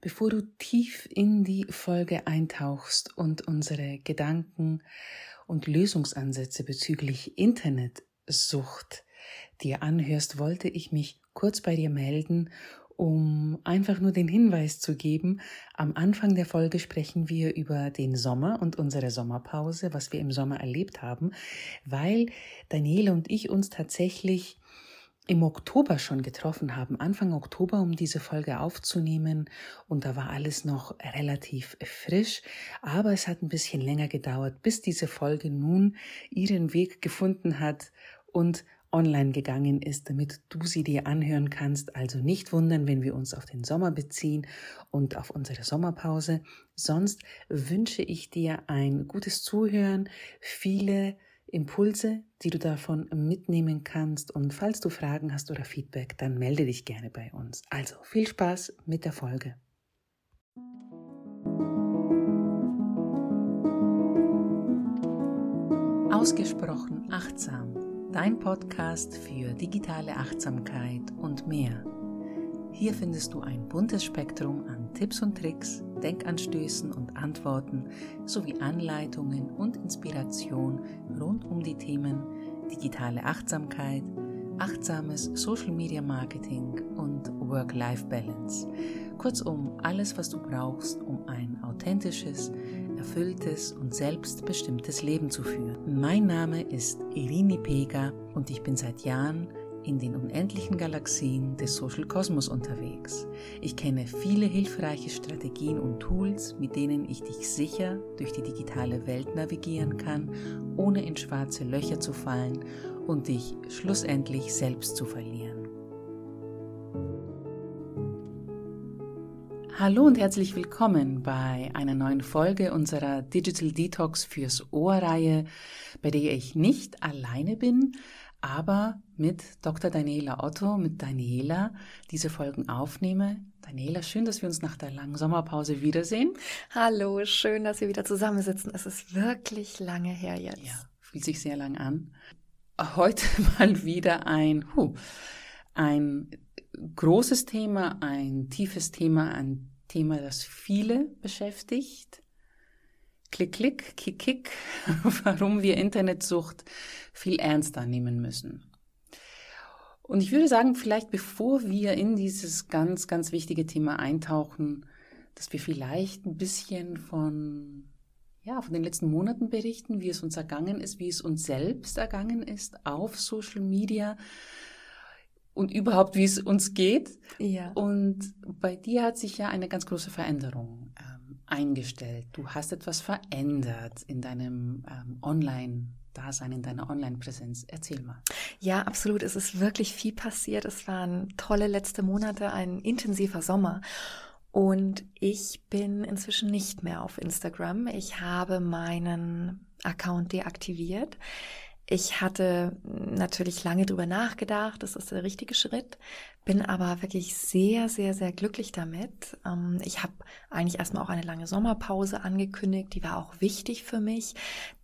Bevor du tief in die Folge eintauchst und unsere Gedanken und Lösungsansätze bezüglich Internetsucht dir anhörst, wollte ich mich kurz bei dir melden, um einfach nur den Hinweis zu geben, am Anfang der Folge sprechen wir über den Sommer und unsere Sommerpause, was wir im Sommer erlebt haben, weil Daniele und ich uns tatsächlich im Oktober schon getroffen haben, Anfang Oktober, um diese Folge aufzunehmen. Und da war alles noch relativ frisch. Aber es hat ein bisschen länger gedauert, bis diese Folge nun ihren Weg gefunden hat und online gegangen ist, damit du sie dir anhören kannst. Also nicht wundern, wenn wir uns auf den Sommer beziehen und auf unsere Sommerpause. Sonst wünsche ich dir ein gutes Zuhören, viele Impulse, die du davon mitnehmen kannst. Und falls du Fragen hast oder Feedback, dann melde dich gerne bei uns. Also viel Spaß mit der Folge. Ausgesprochen achtsam, dein Podcast für digitale Achtsamkeit und mehr. Hier findest du ein buntes Spektrum an Tipps und Tricks, Denkanstößen und Antworten sowie Anleitungen und Inspiration rund um die Themen digitale Achtsamkeit, achtsames Social Media Marketing und Work-Life-Balance. Kurzum, alles, was du brauchst, um ein authentisches, erfülltes und selbstbestimmtes Leben zu führen. Mein Name ist Irini Pega und ich bin seit Jahren in den unendlichen Galaxien des Social Kosmos unterwegs. Ich kenne viele hilfreiche Strategien und Tools, mit denen ich dich sicher durch die digitale Welt navigieren kann, ohne in schwarze Löcher zu fallen und dich schlussendlich selbst zu verlieren. Hallo und herzlich willkommen bei einer neuen Folge unserer Digital Detox fürs Ohr-Reihe, bei der ich nicht alleine bin, aber mit Dr. Daniela Otto, mit Daniela diese Folgen aufnehme. Daniela, schön, dass wir uns nach der langen Sommerpause wiedersehen. Hallo, schön, dass wir wieder zusammensitzen. Es ist wirklich lange her jetzt. Ja, fühlt sich sehr lang an. Heute mal wieder ein, huh, ein großes Thema, ein tiefes Thema, ein Thema, das viele beschäftigt. Klick, klick, kick, kick, warum wir Internetsucht viel ernster nehmen müssen. Und ich würde sagen, vielleicht bevor wir in dieses ganz, ganz wichtige Thema eintauchen, dass wir vielleicht ein bisschen von, ja, von den letzten Monaten berichten, wie es uns ergangen ist, wie es uns selbst ergangen ist auf Social Media und überhaupt, wie es uns geht. Ja. Und bei dir hat sich ja eine ganz große Veränderung ähm, eingestellt. Du hast etwas verändert in deinem ähm, Online- Dasein, in deiner Online-Präsenz. Erzähl mal. Ja, absolut. Es ist wirklich viel passiert. Es waren tolle letzte Monate, ein intensiver Sommer. Und ich bin inzwischen nicht mehr auf Instagram. Ich habe meinen Account deaktiviert. Ich hatte natürlich lange drüber nachgedacht, das ist der richtige Schritt, bin aber wirklich sehr, sehr, sehr glücklich damit. Ähm, ich habe eigentlich erstmal auch eine lange Sommerpause angekündigt, die war auch wichtig für mich.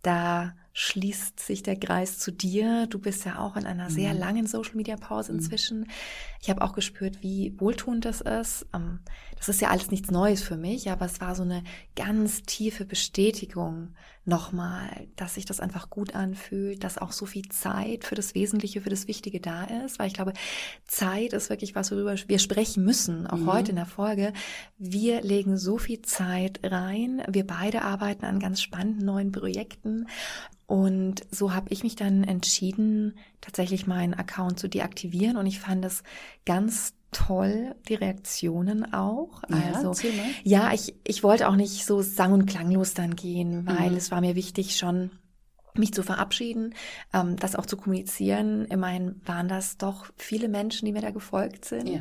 Da schließt sich der Kreis zu dir. Du bist ja auch in einer sehr mhm. langen Social-Media-Pause mhm. inzwischen. Ich habe auch gespürt, wie wohltuend das ist. Ähm, das ist ja alles nichts Neues für mich, aber es war so eine ganz tiefe Bestätigung nochmal, dass sich das einfach gut anfühlt, dass auch so viel Zeit für das Wesentliche, für das Wichtige da ist, weil ich glaube, Zeit ist wirklich was, worüber wir sprechen müssen, auch mhm. heute in der Folge. Wir legen so viel Zeit rein. Wir beide arbeiten an ganz spannenden neuen Projekten und so habe ich mich dann entschieden, tatsächlich meinen Account zu deaktivieren. Und ich fand es ganz toll, die Reaktionen auch. Ja, also, ja, ich, ich wollte auch nicht so sang- und klanglos dann gehen, weil mhm. es war mir wichtig, schon mich zu verabschieden, ähm, das auch zu kommunizieren. Immerhin waren das doch viele Menschen, die mir da gefolgt sind. Ja.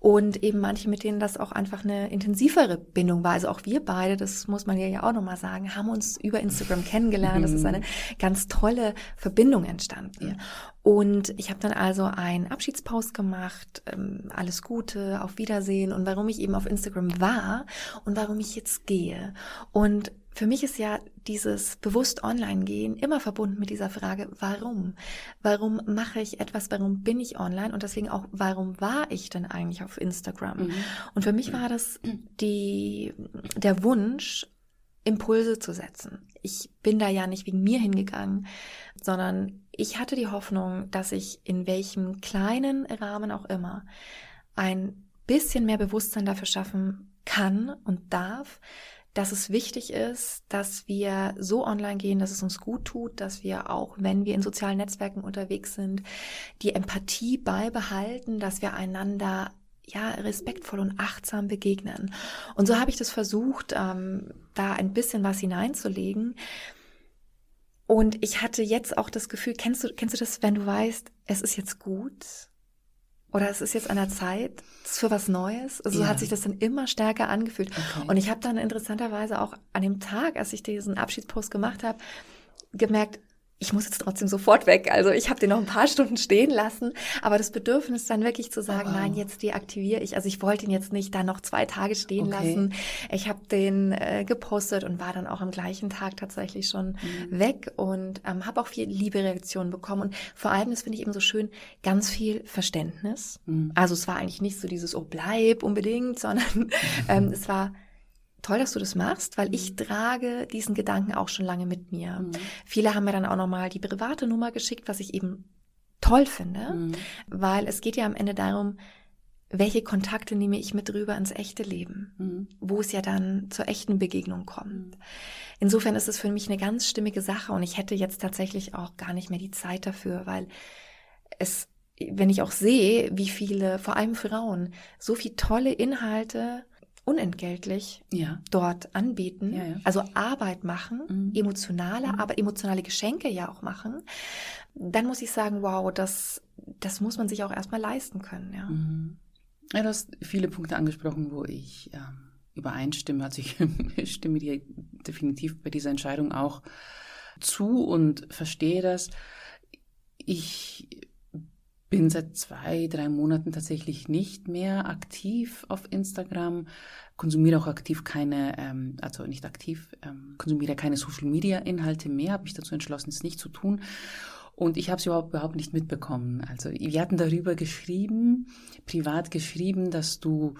Und eben manche, mit denen das auch einfach eine intensivere Bindung war. Also auch wir beide, das muss man ja auch nochmal sagen, haben uns über Instagram kennengelernt. Das ist eine ganz tolle Verbindung entstanden. Ja. Und ich habe dann also einen Abschiedspost gemacht, ähm, alles Gute, auf Wiedersehen und warum ich eben auf Instagram war und warum ich jetzt gehe. Und für mich ist ja dieses bewusst online gehen immer verbunden mit dieser Frage, warum? Warum mache ich etwas? Warum bin ich online? Und deswegen auch, warum war ich denn eigentlich auf Instagram? Mhm. Und für mich war das die, der Wunsch, Impulse zu setzen. Ich bin da ja nicht wegen mir hingegangen, sondern ich hatte die Hoffnung, dass ich in welchem kleinen Rahmen auch immer ein bisschen mehr Bewusstsein dafür schaffen kann und darf, dass es wichtig ist, dass wir so online gehen, dass es uns gut tut, dass wir auch, wenn wir in sozialen Netzwerken unterwegs sind, die Empathie beibehalten, dass wir einander ja respektvoll und achtsam begegnen. Und so habe ich das versucht, ähm, da ein bisschen was hineinzulegen. Und ich hatte jetzt auch das Gefühl, kennst du, kennst du das, wenn du weißt, es ist jetzt gut? Oder es ist jetzt an der Zeit für was Neues. Also ja. so hat sich das dann immer stärker angefühlt. Okay. Und ich habe dann interessanterweise auch an dem Tag, als ich diesen Abschiedspost gemacht habe, gemerkt, ich muss jetzt trotzdem sofort weg. Also ich habe den noch ein paar Stunden stehen lassen, aber das Bedürfnis dann wirklich zu sagen, wow. nein, jetzt deaktiviere ich. Also ich wollte ihn jetzt nicht da noch zwei Tage stehen okay. lassen. Ich habe den äh, gepostet und war dann auch am gleichen Tag tatsächlich schon mhm. weg und ähm, habe auch viel Liebe-Reaktionen bekommen und vor allem, das finde ich eben so schön, ganz viel Verständnis. Mhm. Also es war eigentlich nicht so dieses, oh bleib unbedingt, sondern ähm, es war toll, dass du das machst, weil ich mhm. trage diesen Gedanken auch schon lange mit mir. Mhm. Viele haben mir dann auch nochmal die private Nummer geschickt, was ich eben toll finde, mhm. weil es geht ja am Ende darum, welche Kontakte nehme ich mit rüber ins echte Leben, mhm. wo es ja dann zur echten Begegnung kommt. Mhm. Insofern ist es für mich eine ganz stimmige Sache und ich hätte jetzt tatsächlich auch gar nicht mehr die Zeit dafür, weil es, wenn ich auch sehe, wie viele, vor allem Frauen, so viel tolle Inhalte unentgeltlich ja. dort anbieten, ja, ja. also Arbeit machen, mhm. emotionale, mhm. aber emotionale Geschenke ja auch machen, dann muss ich sagen, wow, das, das muss man sich auch erstmal leisten können. Ja. Mhm. ja, du hast viele Punkte angesprochen, wo ich ja, übereinstimme. Also ich stimme dir definitiv bei dieser Entscheidung auch zu und verstehe das. Ich bin seit zwei, drei Monaten tatsächlich nicht mehr aktiv auf Instagram, konsumiere auch aktiv keine, ähm, also nicht aktiv, ähm, konsumiere keine Social-Media-Inhalte mehr, habe mich dazu entschlossen, es nicht zu tun. Und ich habe es überhaupt, überhaupt nicht mitbekommen. Also wir hatten darüber geschrieben, privat geschrieben, dass du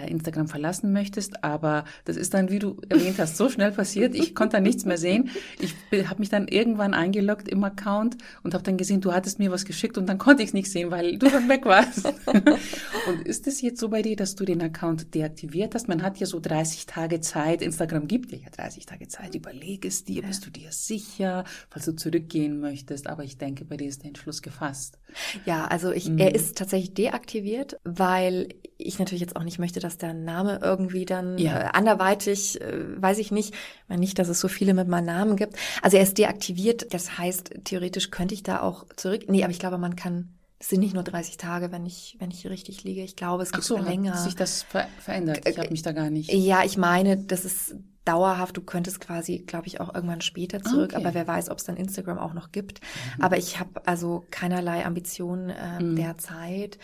Instagram verlassen möchtest, aber das ist dann, wie du erwähnt hast, so schnell passiert. Ich konnte dann nichts mehr sehen. Ich habe mich dann irgendwann eingeloggt im Account und habe dann gesehen, du hattest mir was geschickt und dann konnte ich es nicht sehen, weil du dann weg warst. und ist es jetzt so bei dir, dass du den Account deaktiviert hast? Man hat ja so 30 Tage Zeit. Instagram gibt dir ja 30 Tage Zeit. Überleg es dir, bist du dir sicher, falls du zurückgehen möchtest. Aber ich denke, bei dir ist der Entschluss gefasst. Ja, also ich, mhm. er ist tatsächlich deaktiviert, weil ich natürlich jetzt auch nicht möchte, dass der Name irgendwie dann ja. äh, anderweitig, äh, weiß ich nicht, nicht, dass es so viele mit meinem Namen gibt. Also er ist deaktiviert, das heißt, theoretisch könnte ich da auch zurück. Nee, aber ich glaube, man kann es sind nicht nur 30 Tage, wenn ich, wenn ich hier richtig liege. Ich glaube, es gibt Ach so, länger. Hat sich das ver verändert? Ich habe mich da gar nicht. Ja, ich meine, das ist dauerhaft. Du könntest quasi, glaube ich, auch irgendwann später zurück. Okay. Aber wer weiß, ob es dann Instagram auch noch gibt. Mhm. Aber ich habe also keinerlei Ambitionen äh, mhm. derzeit.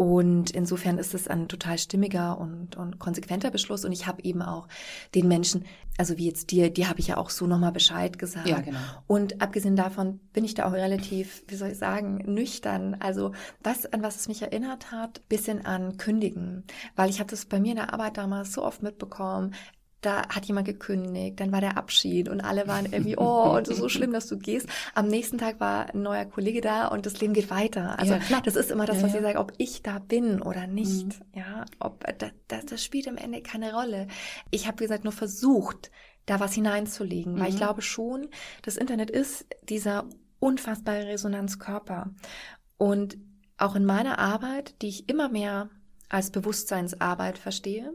Und insofern ist es ein total stimmiger und, und konsequenter Beschluss. Und ich habe eben auch den Menschen, also wie jetzt dir, die habe ich ja auch so nochmal Bescheid gesagt. Ja, genau. Und abgesehen davon bin ich da auch relativ, wie soll ich sagen, nüchtern. Also was, an was es mich erinnert hat, bisschen an Kündigen. Weil ich habe das bei mir in der Arbeit damals so oft mitbekommen da hat jemand gekündigt, dann war der Abschied und alle waren irgendwie, oh, und so schlimm, dass du gehst. Am nächsten Tag war ein neuer Kollege da und das Leben geht weiter. Also ja, das ist immer das, was ja, ihr sagt, ob ich da bin oder nicht. Mhm. Ja, ob das, das, das spielt im Ende keine Rolle. Ich habe, wie gesagt, nur versucht, da was hineinzulegen, mhm. weil ich mhm. glaube schon, das Internet ist dieser unfassbare Resonanzkörper. Und auch in meiner Arbeit, die ich immer mehr als Bewusstseinsarbeit verstehe,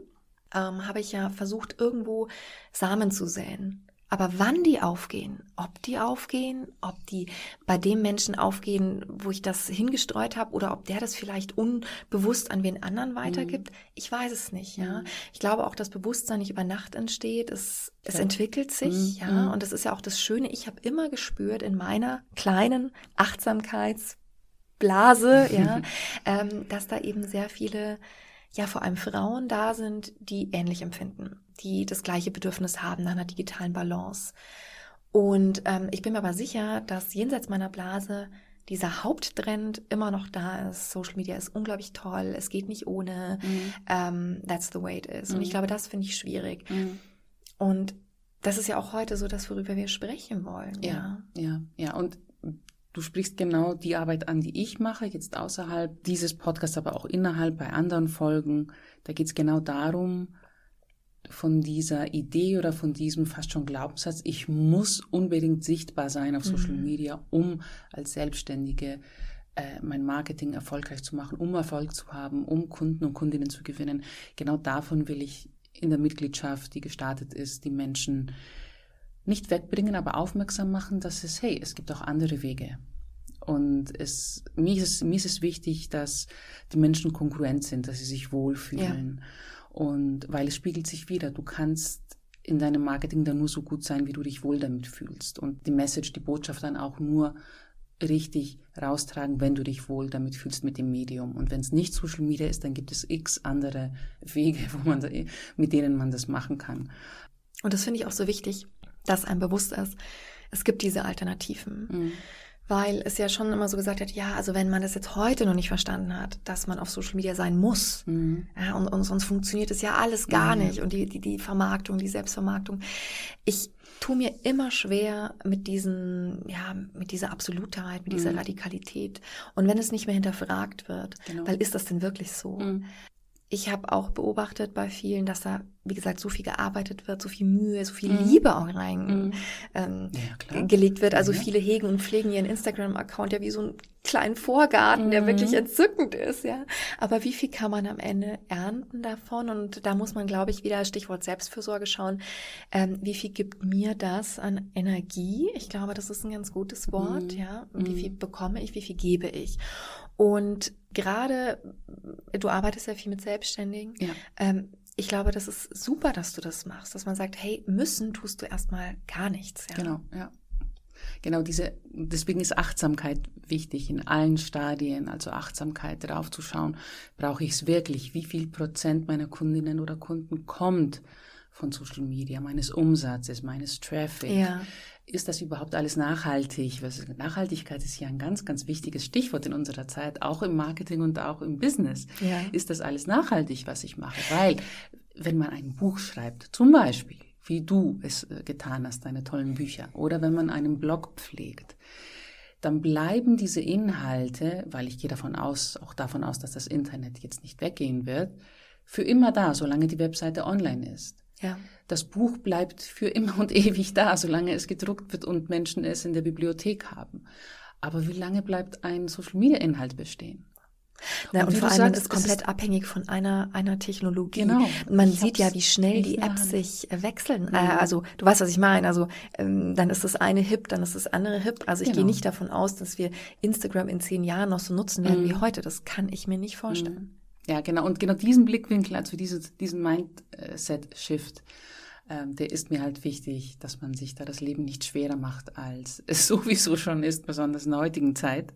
ähm, habe ich ja versucht, irgendwo Samen zu säen. Aber wann die aufgehen, ob die aufgehen, ob die bei dem Menschen aufgehen, wo ich das hingestreut habe, oder ob der das vielleicht unbewusst an wen anderen weitergibt, mhm. ich weiß es nicht. Ja, mhm. ich glaube auch, dass Bewusstsein nicht über Nacht entsteht. Es, es entwickelt sich. Mhm. Ja, und das ist ja auch das Schöne. Ich habe immer gespürt in meiner kleinen Achtsamkeitsblase, ja, ähm, dass da eben sehr viele ja vor allem Frauen da sind, die ähnlich empfinden, die das gleiche Bedürfnis haben nach einer digitalen Balance. Und ähm, ich bin mir aber sicher, dass jenseits meiner Blase dieser Haupttrend immer noch da ist. Social Media ist unglaublich toll, es geht nicht ohne. Mhm. Ähm, that's the way it is. Mhm. Und ich mhm. glaube, das finde ich schwierig. Mhm. Und das ist ja auch heute so das, worüber wir sprechen wollen. Ja, ja, ja. ja. Und du sprichst genau die Arbeit an, die ich mache, jetzt außerhalb dieses Podcasts, aber auch innerhalb bei anderen Folgen. Da geht es genau darum, von dieser Idee oder von diesem fast schon Glaubenssatz, ich muss unbedingt sichtbar sein auf Social mhm. Media, um als Selbstständige äh, mein Marketing erfolgreich zu machen, um Erfolg zu haben, um Kunden und Kundinnen zu gewinnen. Genau davon will ich in der Mitgliedschaft, die gestartet ist, die Menschen nicht wegbringen, aber aufmerksam machen, dass es, hey, es gibt auch andere Wege. Und es, mir, ist es, mir ist es wichtig, dass die Menschen konkurrent sind, dass sie sich wohlfühlen. Ja. Und weil es spiegelt sich wieder, du kannst in deinem Marketing dann nur so gut sein, wie du dich wohl damit fühlst. Und die Message, die Botschaft dann auch nur richtig raustragen, wenn du dich wohl damit fühlst mit dem Medium. Und wenn es nicht Social Media ist, dann gibt es x andere Wege, wo man, mit denen man das machen kann. Und das finde ich auch so wichtig, dass einem bewusst ist, es gibt diese Alternativen. Mhm weil es ja schon immer so gesagt hat, ja, also wenn man das jetzt heute noch nicht verstanden hat, dass man auf Social Media sein muss, mhm. ja, und, und, sonst funktioniert es ja alles gar mhm. nicht und die, die, die Vermarktung, die Selbstvermarktung. Ich tue mir immer schwer mit diesen, ja, mit dieser Absolutheit, mit dieser mhm. Radikalität. Und wenn es nicht mehr hinterfragt wird, genau. weil ist das denn wirklich so? Mhm ich habe auch beobachtet bei vielen, dass da, wie gesagt, so viel gearbeitet wird, so viel Mühe, so viel mhm. Liebe auch reingelegt mhm. ähm, ja, wird. Also ja. viele hegen und pflegen ihren Instagram-Account ja wie so einen kleinen Vorgarten, mhm. der wirklich entzückend ist, ja. Aber wie viel kann man am Ende ernten davon? Und da muss man, glaube ich, wieder Stichwort Selbstfürsorge schauen. Ähm, wie viel gibt mir das an Energie? Ich glaube, das ist ein ganz gutes Wort, mhm. ja. Wie viel mhm. bekomme ich? Wie viel gebe ich? Und gerade, du arbeitest ja viel mit Selbstständigen. Ja. Ähm, ich glaube, das ist super, dass du das machst, dass man sagt, hey, müssen tust du erstmal gar nichts. Ja? Genau, ja. Genau, diese, deswegen ist Achtsamkeit wichtig in allen Stadien, also Achtsamkeit darauf zu schauen, brauche ich es wirklich? Wie viel Prozent meiner Kundinnen oder Kunden kommt von Social Media, meines Umsatzes, meines Traffic? Ja ist das überhaupt alles nachhaltig? Nachhaltigkeit ist ja ein ganz, ganz wichtiges Stichwort in unserer Zeit, auch im Marketing und auch im Business. Ja. Ist das alles nachhaltig, was ich mache? Weil, wenn man ein Buch schreibt, zum Beispiel, wie du es äh, getan hast, deine tollen Bücher, oder wenn man einen Blog pflegt, dann bleiben diese Inhalte, weil ich gehe davon aus, auch davon aus, dass das Internet jetzt nicht weggehen wird, für immer da, solange die Webseite online ist. Ja. Das Buch bleibt für immer und ewig da, solange es gedruckt wird und Menschen es in der Bibliothek haben. Aber wie lange bleibt ein Social-Media-Inhalt bestehen? Na, und, und vor allem sagst, ist komplett ist abhängig von einer, einer Technologie. Genau. Man ich sieht ja, wie schnell die Apps sich wechseln. Ja. Äh, also du weißt, was ich meine. Also ähm, dann ist das eine hip, dann ist das andere hip. Also ich genau. gehe nicht davon aus, dass wir Instagram in zehn Jahren noch so nutzen werden mhm. wie heute. Das kann ich mir nicht vorstellen. Mhm. Ja, genau. Und genau diesen Blickwinkel, also dieses, diesen Mindset-Shift, ähm, der ist mir halt wichtig, dass man sich da das Leben nicht schwerer macht, als es sowieso schon ist, besonders in der heutigen Zeit.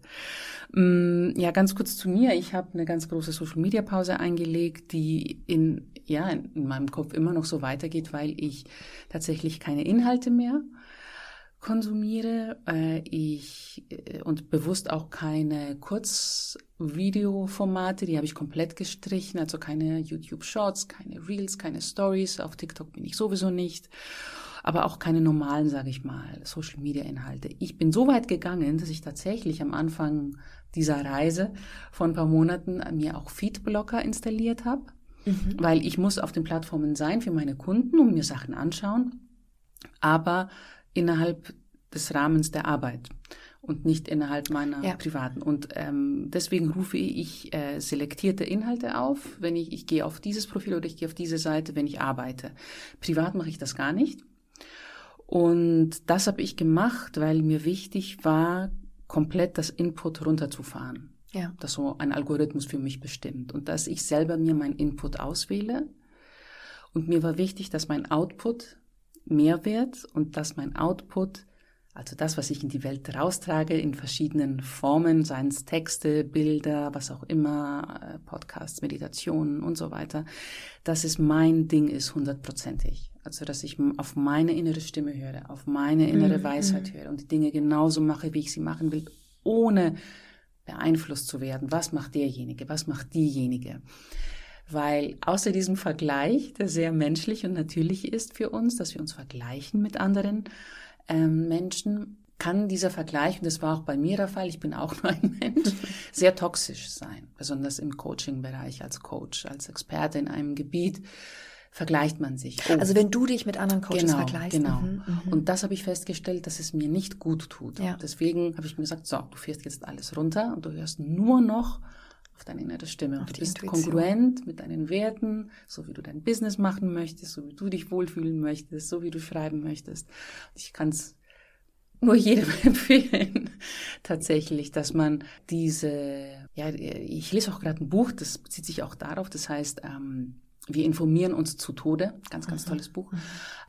Mm, ja, ganz kurz zu mir. Ich habe eine ganz große Social-Media-Pause eingelegt, die in, ja, in meinem Kopf immer noch so weitergeht, weil ich tatsächlich keine Inhalte mehr konsumiere. Äh, ich äh, und bewusst auch keine Kurzvideoformate, die habe ich komplett gestrichen, also keine YouTube Shorts, keine Reels, keine Stories. Auf TikTok bin ich sowieso nicht. Aber auch keine normalen, sage ich mal, Social Media Inhalte. Ich bin so weit gegangen, dass ich tatsächlich am Anfang dieser Reise von ein paar Monaten mir auch Feedblocker installiert habe. Mhm. Weil ich muss auf den Plattformen sein für meine Kunden und mir Sachen anschauen. Aber innerhalb des Rahmens der Arbeit und nicht innerhalb meiner ja. privaten. Und ähm, deswegen rufe ich äh, selektierte Inhalte auf, wenn ich, ich gehe auf dieses Profil oder ich gehe auf diese Seite, wenn ich arbeite. Privat mache ich das gar nicht. Und das habe ich gemacht, weil mir wichtig war, komplett das Input runterzufahren. Ja. Das so ein Algorithmus für mich bestimmt. Und dass ich selber mir mein Input auswähle. Und mir war wichtig, dass mein Output Mehrwert und dass mein Output Also das, was ich in die Welt raustrage, in verschiedenen Formen, seien es Texte, Bilder, was auch immer, äh, Podcasts, Meditationen und so weiter, dass es mein Ding ist, hundertprozentig. Also dass ich auf meine innere Stimme höre, auf meine innere mhm. Weisheit höre und die Dinge genauso mache, wie ich sie machen will, ohne beeinflusst zu werden. Was macht derjenige? Was macht diejenige? Weil außer diesem Vergleich, der sehr menschlich und natürlich ist für uns, dass wir uns vergleichen mit anderen ähm, Menschen, kann dieser Vergleich, und das war auch bei mir der Fall, ich bin auch nur ein Mensch, sehr toxisch sein, besonders im Coaching-Bereich als Coach, als Experte in einem Gebiet vergleicht man sich. Oh. Also wenn du dich mit anderen Coaches genau, vergleichst. Genau. Mhm, mhm. und das habe ich festgestellt, dass es mir nicht gut tut. Ja. Deswegen habe ich mir gesagt, so, du fährst jetzt alles runter und du hörst nur noch auf deine innere Stimme. Und du bist Intuition. kongruent mit deinen Werten, so wie du dein Business machen möchtest, so wie du dich wohlfühlen möchtest, so wie du schreiben möchtest. Ich kann es nur jedem empfehlen, tatsächlich, dass man diese, ja, ich lese auch gerade ein Buch, das bezieht sich auch darauf, das heißt, ähm, wir informieren uns zu Tode. Ganz, ganz mhm. tolles Buch. Mhm.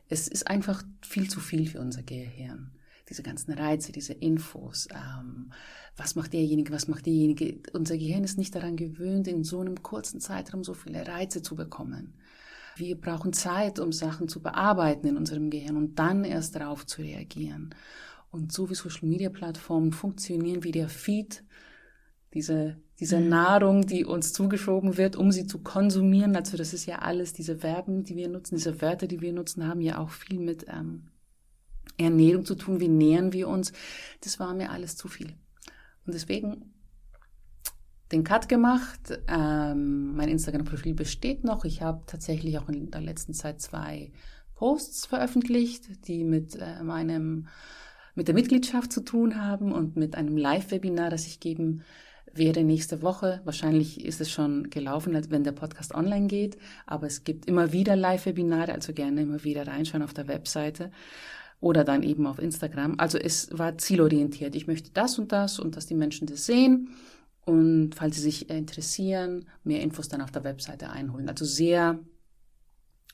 Es ist einfach viel zu viel für unser Gehirn. Diese ganzen Reize, diese Infos. Ähm, was macht derjenige, was macht diejenige? Unser Gehirn ist nicht daran gewöhnt, in so einem kurzen Zeitraum so viele Reize zu bekommen. Wir brauchen Zeit, um Sachen zu bearbeiten in unserem Gehirn und dann erst darauf zu reagieren. Und so wie Social Media Plattformen funktionieren wie der Feed, diese diese mhm. Nahrung, die uns zugeschoben wird, um sie zu konsumieren. Also das ist ja alles, diese Verben, die wir nutzen, diese Wörter, die wir nutzen, haben ja auch viel mit ähm, Ernährung zu tun. Wie nähern wir uns? Das war mir alles zu viel. Und deswegen den Cut gemacht. Ähm, mein Instagram-Profil besteht noch. Ich habe tatsächlich auch in der letzten Zeit zwei Posts veröffentlicht, die mit äh, meinem mit der Mitgliedschaft zu tun haben und mit einem Live-Webinar, das ich geben wäre nächste Woche. Wahrscheinlich ist es schon gelaufen, wenn der Podcast online geht. Aber es gibt immer wieder Live-Webinare, also gerne immer wieder reinschauen auf der Webseite oder dann eben auf Instagram. Also es war zielorientiert. Ich möchte das und das und dass die Menschen das sehen. Und falls sie sich interessieren, mehr Infos dann auf der Webseite einholen. Also sehr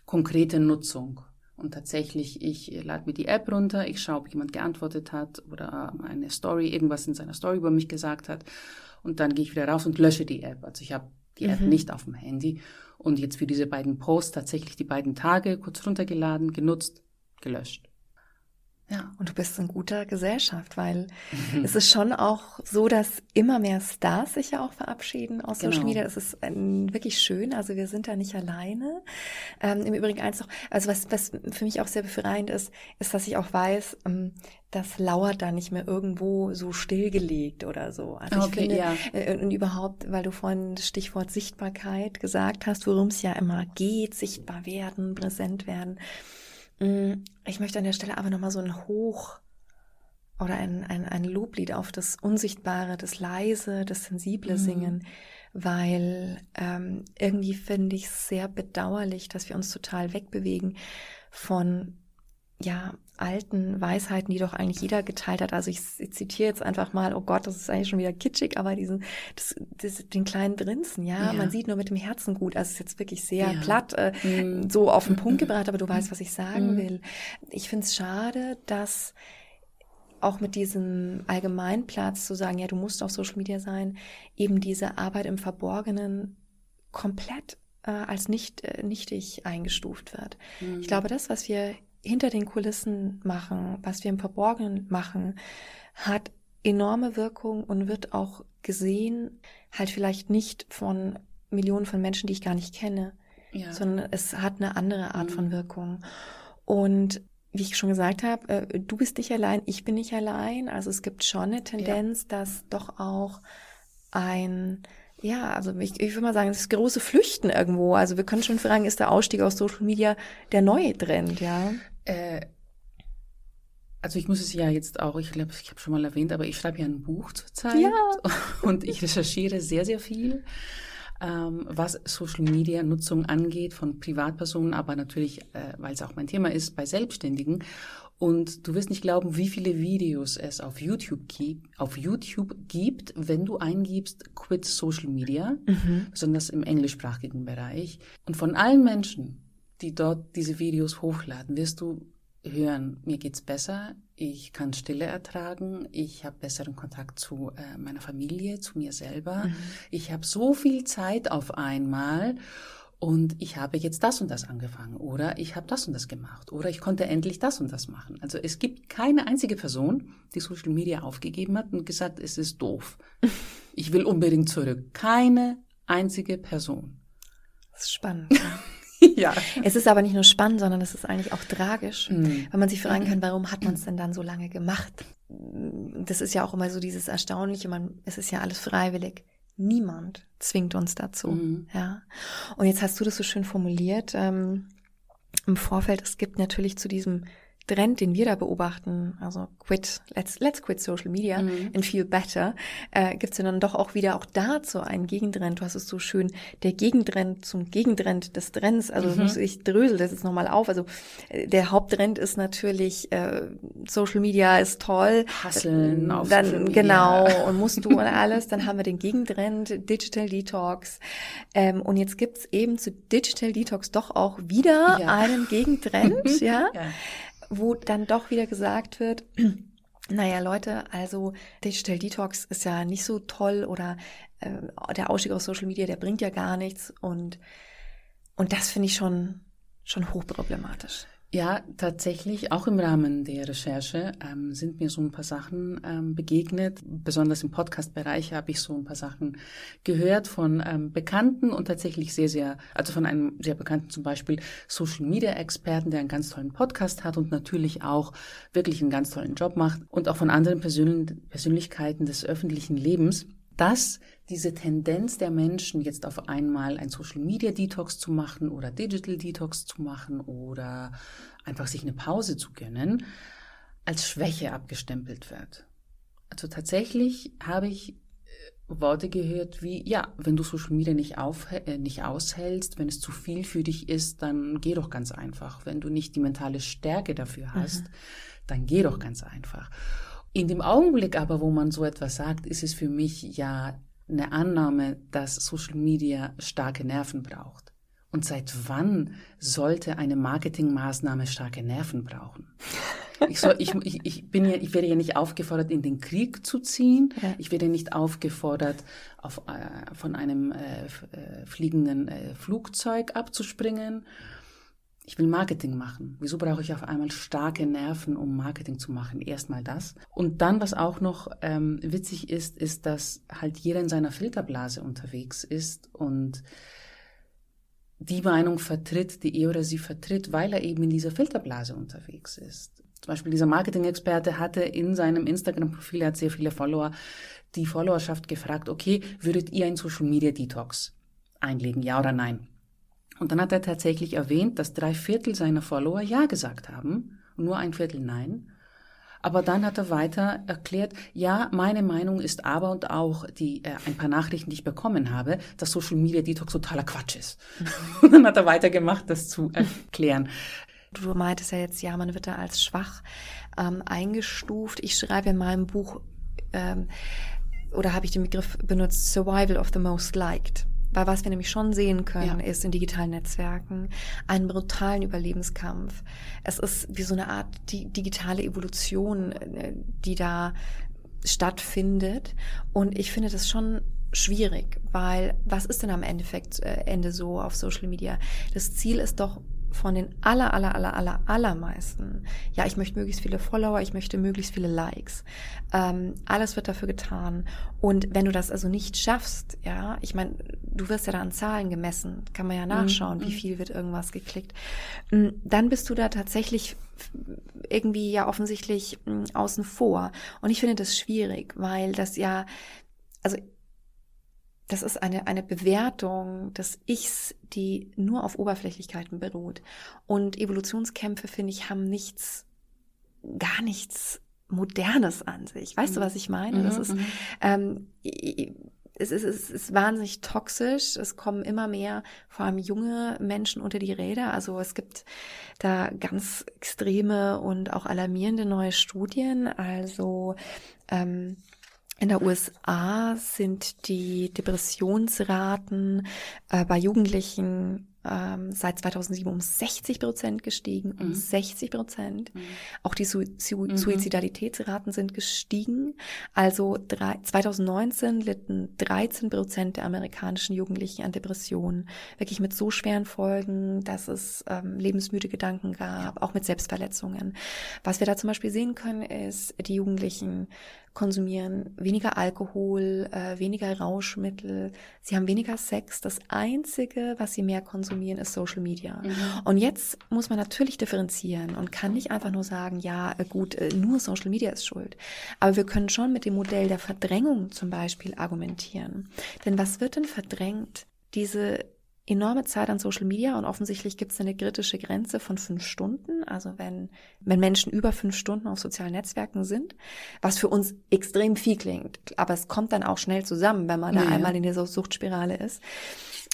konkrete Nutzung. Und tatsächlich, ich lade mir die App runter, ich schaue, ob jemand geantwortet hat oder eine Story, irgendwas in seiner Story über mich gesagt hat und dann gehe ich wieder raus und lösche die App. Also ich habe die App mhm. nicht auf dem Handy und jetzt für diese beiden Posts tatsächlich die beiden Tage kurz runtergeladen, genutzt, gelöscht. Ja, und du bist in guter Gesellschaft, weil mhm. es ist schon auch so, dass immer mehr Stars sich ja auch verabschieden aus genau. Social Media. Das ist ähm, wirklich schön. Also wir sind da nicht alleine. Ähm, Im Übrigen eins noch, also was, was für mich auch sehr befreiend ist, ist, dass ich auch weiß, ähm, das lauert da nicht mehr irgendwo so stillgelegt oder so. Also okay, ich finde, ja. äh, und überhaupt, weil du vorhin das Stichwort Sichtbarkeit gesagt hast, worum es ja immer geht, sichtbar werden, präsent werden. Ich möchte an der Stelle aber nochmal so ein Hoch oder ein, ein, ein Loblied auf das Unsichtbare, das Leise, das Sensible mhm. singen, weil ähm, irgendwie finde ich es sehr bedauerlich, dass wir uns total wegbewegen von ja, alten Weisheiten, die doch eigentlich jeder geteilt hat. Also ich, ich, zitiere jetzt einfach mal, oh Gott, das ist eigentlich schon wieder kitschig, aber diesen, das, das, den kleinen Prinzen, ja? ja? man sieht nur mit dem Herzen gut. Also es ist jetzt wirklich sehr ja. platt, äh, mhm. so auf den Punkt gebracht, aber du weißt, was ich sagen mhm. will. Ich finde es schade, dass auch mit diesem Allgemeinplatz zu sagen, ja, du musst auf Social Media sein, eben diese Arbeit im Verborgenen komplett äh, als nicht äh, nichtig eingestuft wird. Mhm. Ich glaube, das, was wir hinter den Kulissen machen, was wir im Verborgenen machen, hat enorme Wirkung und wird auch gesehen, halt vielleicht nicht von Millionen von Menschen, die ich gar nicht kenne, ja. sondern es hat eine andere Art mhm. von Wirkung. Und wie ich schon gesagt habe, äh, du bist nicht allein, ich bin nicht allein. Also es gibt schon eine Tendenz, ja. dass doch auch ein ja, also ich, ich würde mal sagen, das große Flüchten irgendwo. Also wir können schon fragen, ist der Ausstieg aus Social Media der neue Trend, ja? Äh, also ich muss es ja jetzt auch, ich glaube, ich habe schon mal erwähnt, aber ich schreibe ja ein Buch zurzeit ja. und ich recherchiere sehr, sehr viel, ähm, was Social Media Nutzung angeht von Privatpersonen, aber natürlich, äh, weil es auch mein Thema ist, bei Selbstständigen. Und du wirst nicht glauben, wie viele Videos es auf YouTube gibt, auf YouTube gibt, wenn du eingibst Quit Social Media, mhm. besonders im englischsprachigen Bereich. Und von allen Menschen, die dort diese Videos hochladen, wirst du hören, mir geht's besser, ich kann Stille ertragen, ich habe besseren Kontakt zu äh, meiner Familie, zu mir selber. Mhm. Ich habe so viel Zeit auf einmal und ich habe jetzt das und das angefangen oder ich habe das und das gemacht oder ich konnte endlich das und das machen. Also es gibt keine einzige Person, die Social Media aufgegeben hat und gesagt, es ist doof. Ich will unbedingt zurück. Keine einzige Person. Das ist spannend. ja. Es ist aber nicht nur spannend, sondern es ist eigentlich auch tragisch, mhm. weil man sich fragen kann, warum hat man es denn dann so lange gemacht? Das ist ja auch immer so dieses Erstaunliche, man, es ist ja alles freiwillig. Niemand zwingt uns dazu. Mhm. Ja. Und jetzt hast du das so schön formuliert ähm, im Vorfeld. Es gibt natürlich zu diesem Trend, den wir da beobachten, also quit, let's, let's quit Social Media mhm. and feel better, äh, gibt es ja dann doch auch wieder auch dazu einen Gegentrend. Du hast es so schön, der Gegentrend zum Gegentrend des Trends. Also mhm. ich drösel das jetzt nochmal auf. Also äh, der Haupttrend ist natürlich, äh, Social Media ist toll. Hasseln auf Dann Social genau und musst du und alles. Dann haben wir den Gegentrend, Digital Detox. Ähm, und jetzt gibt's eben zu Digital Detox doch auch wieder ja. einen Gegentrend, ja. ja wo dann doch wieder gesagt wird, naja, Leute, also Digital Detox ist ja nicht so toll oder äh, der Ausstieg aus Social Media, der bringt ja gar nichts und, und das finde ich schon, schon hochproblematisch. Ja, tatsächlich, auch im Rahmen der Recherche ähm, sind mir so ein paar Sachen ähm, begegnet. Besonders im Podcast-Bereich habe ich so ein paar Sachen gehört von ähm, Bekannten und tatsächlich sehr, sehr, also von einem sehr bekannten zum Beispiel Social-Media-Experten, der einen ganz tollen Podcast hat und natürlich auch wirklich einen ganz tollen Job macht und auch von anderen Persön Persönlichkeiten des öffentlichen Lebens dass diese Tendenz der Menschen jetzt auf einmal ein Social Media Detox zu machen oder Digital Detox zu machen oder einfach sich eine Pause zu gönnen, als Schwäche abgestempelt wird. Also tatsächlich habe ich äh, Worte gehört wie, ja, wenn du Social Media nicht, auf, äh, nicht aushältst, wenn es zu viel für dich ist, dann geh doch ganz einfach. Wenn du nicht die mentale Stärke dafür hast, mhm. dann geh doch ganz einfach. In dem Augenblick aber, wo man so etwas sagt, ist es für mich ja eine Annahme, dass Social Media starke Nerven braucht. Und seit wann sollte eine Marketingmaßnahme starke Nerven brauchen? Ich, soll, ich, ich, bin ja, ich werde ja nicht aufgefordert, in den Krieg zu ziehen. Ja. Ich werde nicht aufgefordert, auf, äh, von einem äh, äh fliegenden äh, Flugzeug abzuspringen ich will Marketing machen. Wieso brauche ich auf einmal starke Nerven, um Marketing zu machen? Erstmal das. Und dann, was auch noch ähm, witzig ist, ist, dass halt jeder in seiner Filterblase unterwegs ist und die Meinung vertritt, die er oder sie vertritt, weil er eben in dieser Filterblase unterwegs ist. Zum Beispiel dieser Marketing-Experte hatte in seinem Instagram-Profil, er hat sehr viele Follower, die Followerschaft gefragt, okay, würdet ihr ein Social Media Detox einlegen, ja oder nein? Und dann hat er tatsächlich erwähnt, dass drei Viertel seiner Follower Ja gesagt haben und nur ein Viertel Nein. Aber dann hat er weiter erklärt, ja, meine Meinung ist aber und auch die äh, ein paar Nachrichten, die ich bekommen habe, dass Social Media Detox totaler Quatsch ist. Und dann hat er weitergemacht, das zu erklären. Du meintest ja jetzt, ja, man wird da als schwach ähm, eingestuft. Ich schreibe in meinem Buch ähm, oder habe ich den Begriff benutzt, Survival of the Most Liked. Weil was wir nämlich schon sehen können, ja. ist in digitalen Netzwerken einen brutalen Überlebenskampf. Es ist wie so eine Art digitale Evolution, äh, die da stattfindet. Und ich finde das schon schwierig, weil was ist denn am Endeffekt äh, Ende so auf Social Media? Das Ziel ist doch von den aller, aller, aller, aller, allermeisten, ja, ich möchte möglichst viele Follower, ich möchte möglichst viele Likes. Ähm, alles wird dafür getan. Und wenn du das also nicht schaffst, ja, ich meine, du wirst ja da an Zahlen gemessen, kann man ja mhm, nachschauen, mhm. wie viel wird irgendwas geklickt. Mm, dann bist du da tatsächlich irgendwie ja offensichtlich mm, außen vor. Und ich finde das schwierig, weil das ja, also das ist eine, eine Bewertung des Ichs, die nur auf Oberflächlichkeiten beruht. Und Evolutionskämpfe, finde ich, haben nichts, gar nichts Modernes an sich. Weißt mhm. du, was ich meine? Das mhm, ist, mhm. ähm, es ist, es ist wahnsinnig toxisch. Es kommen immer mehr, vor allem junge Menschen unter die Räder. Also es gibt da ganz extreme und auch alarmierende neue Studien. Also ähm, in der USA sind die Depressionsraten äh, bei Jugendlichen ähm, seit 2007 um 60 Prozent gestiegen, um mhm. 60 Prozent. Mhm. Auch die Su Su mhm. Suizidalitätsraten sind gestiegen. Also drei, 2019 litten 13 Prozent der amerikanischen Jugendlichen an Depressionen, wirklich mit so schweren Folgen, dass es ähm, lebensmüde Gedanken gab, ja. auch mit Selbstverletzungen. Was wir da zum Beispiel sehen können, ist, die Jugendlichen konsumieren weniger Alkohol, äh, weniger Rauschmittel, sie haben weniger Sex. Das Einzige, was sie mehr konsumieren, ist Social Media. Mhm. Und jetzt muss man natürlich differenzieren und kann nicht einfach nur sagen, ja äh, gut, äh, nur Social Media ist schuld. Aber wir können schon mit dem Modell der Verdrängung zum Beispiel argumentieren. Denn was wird denn verdrängt? Diese enorme Zeit an Social Media und offensichtlich gibt es eine kritische Grenze von fünf Stunden. Also wenn, wenn Menschen über fünf Stunden auf sozialen Netzwerken sind, was für uns extrem viel klingt, aber es kommt dann auch schnell zusammen, wenn man ja, da einmal in dieser Suchtspirale ist.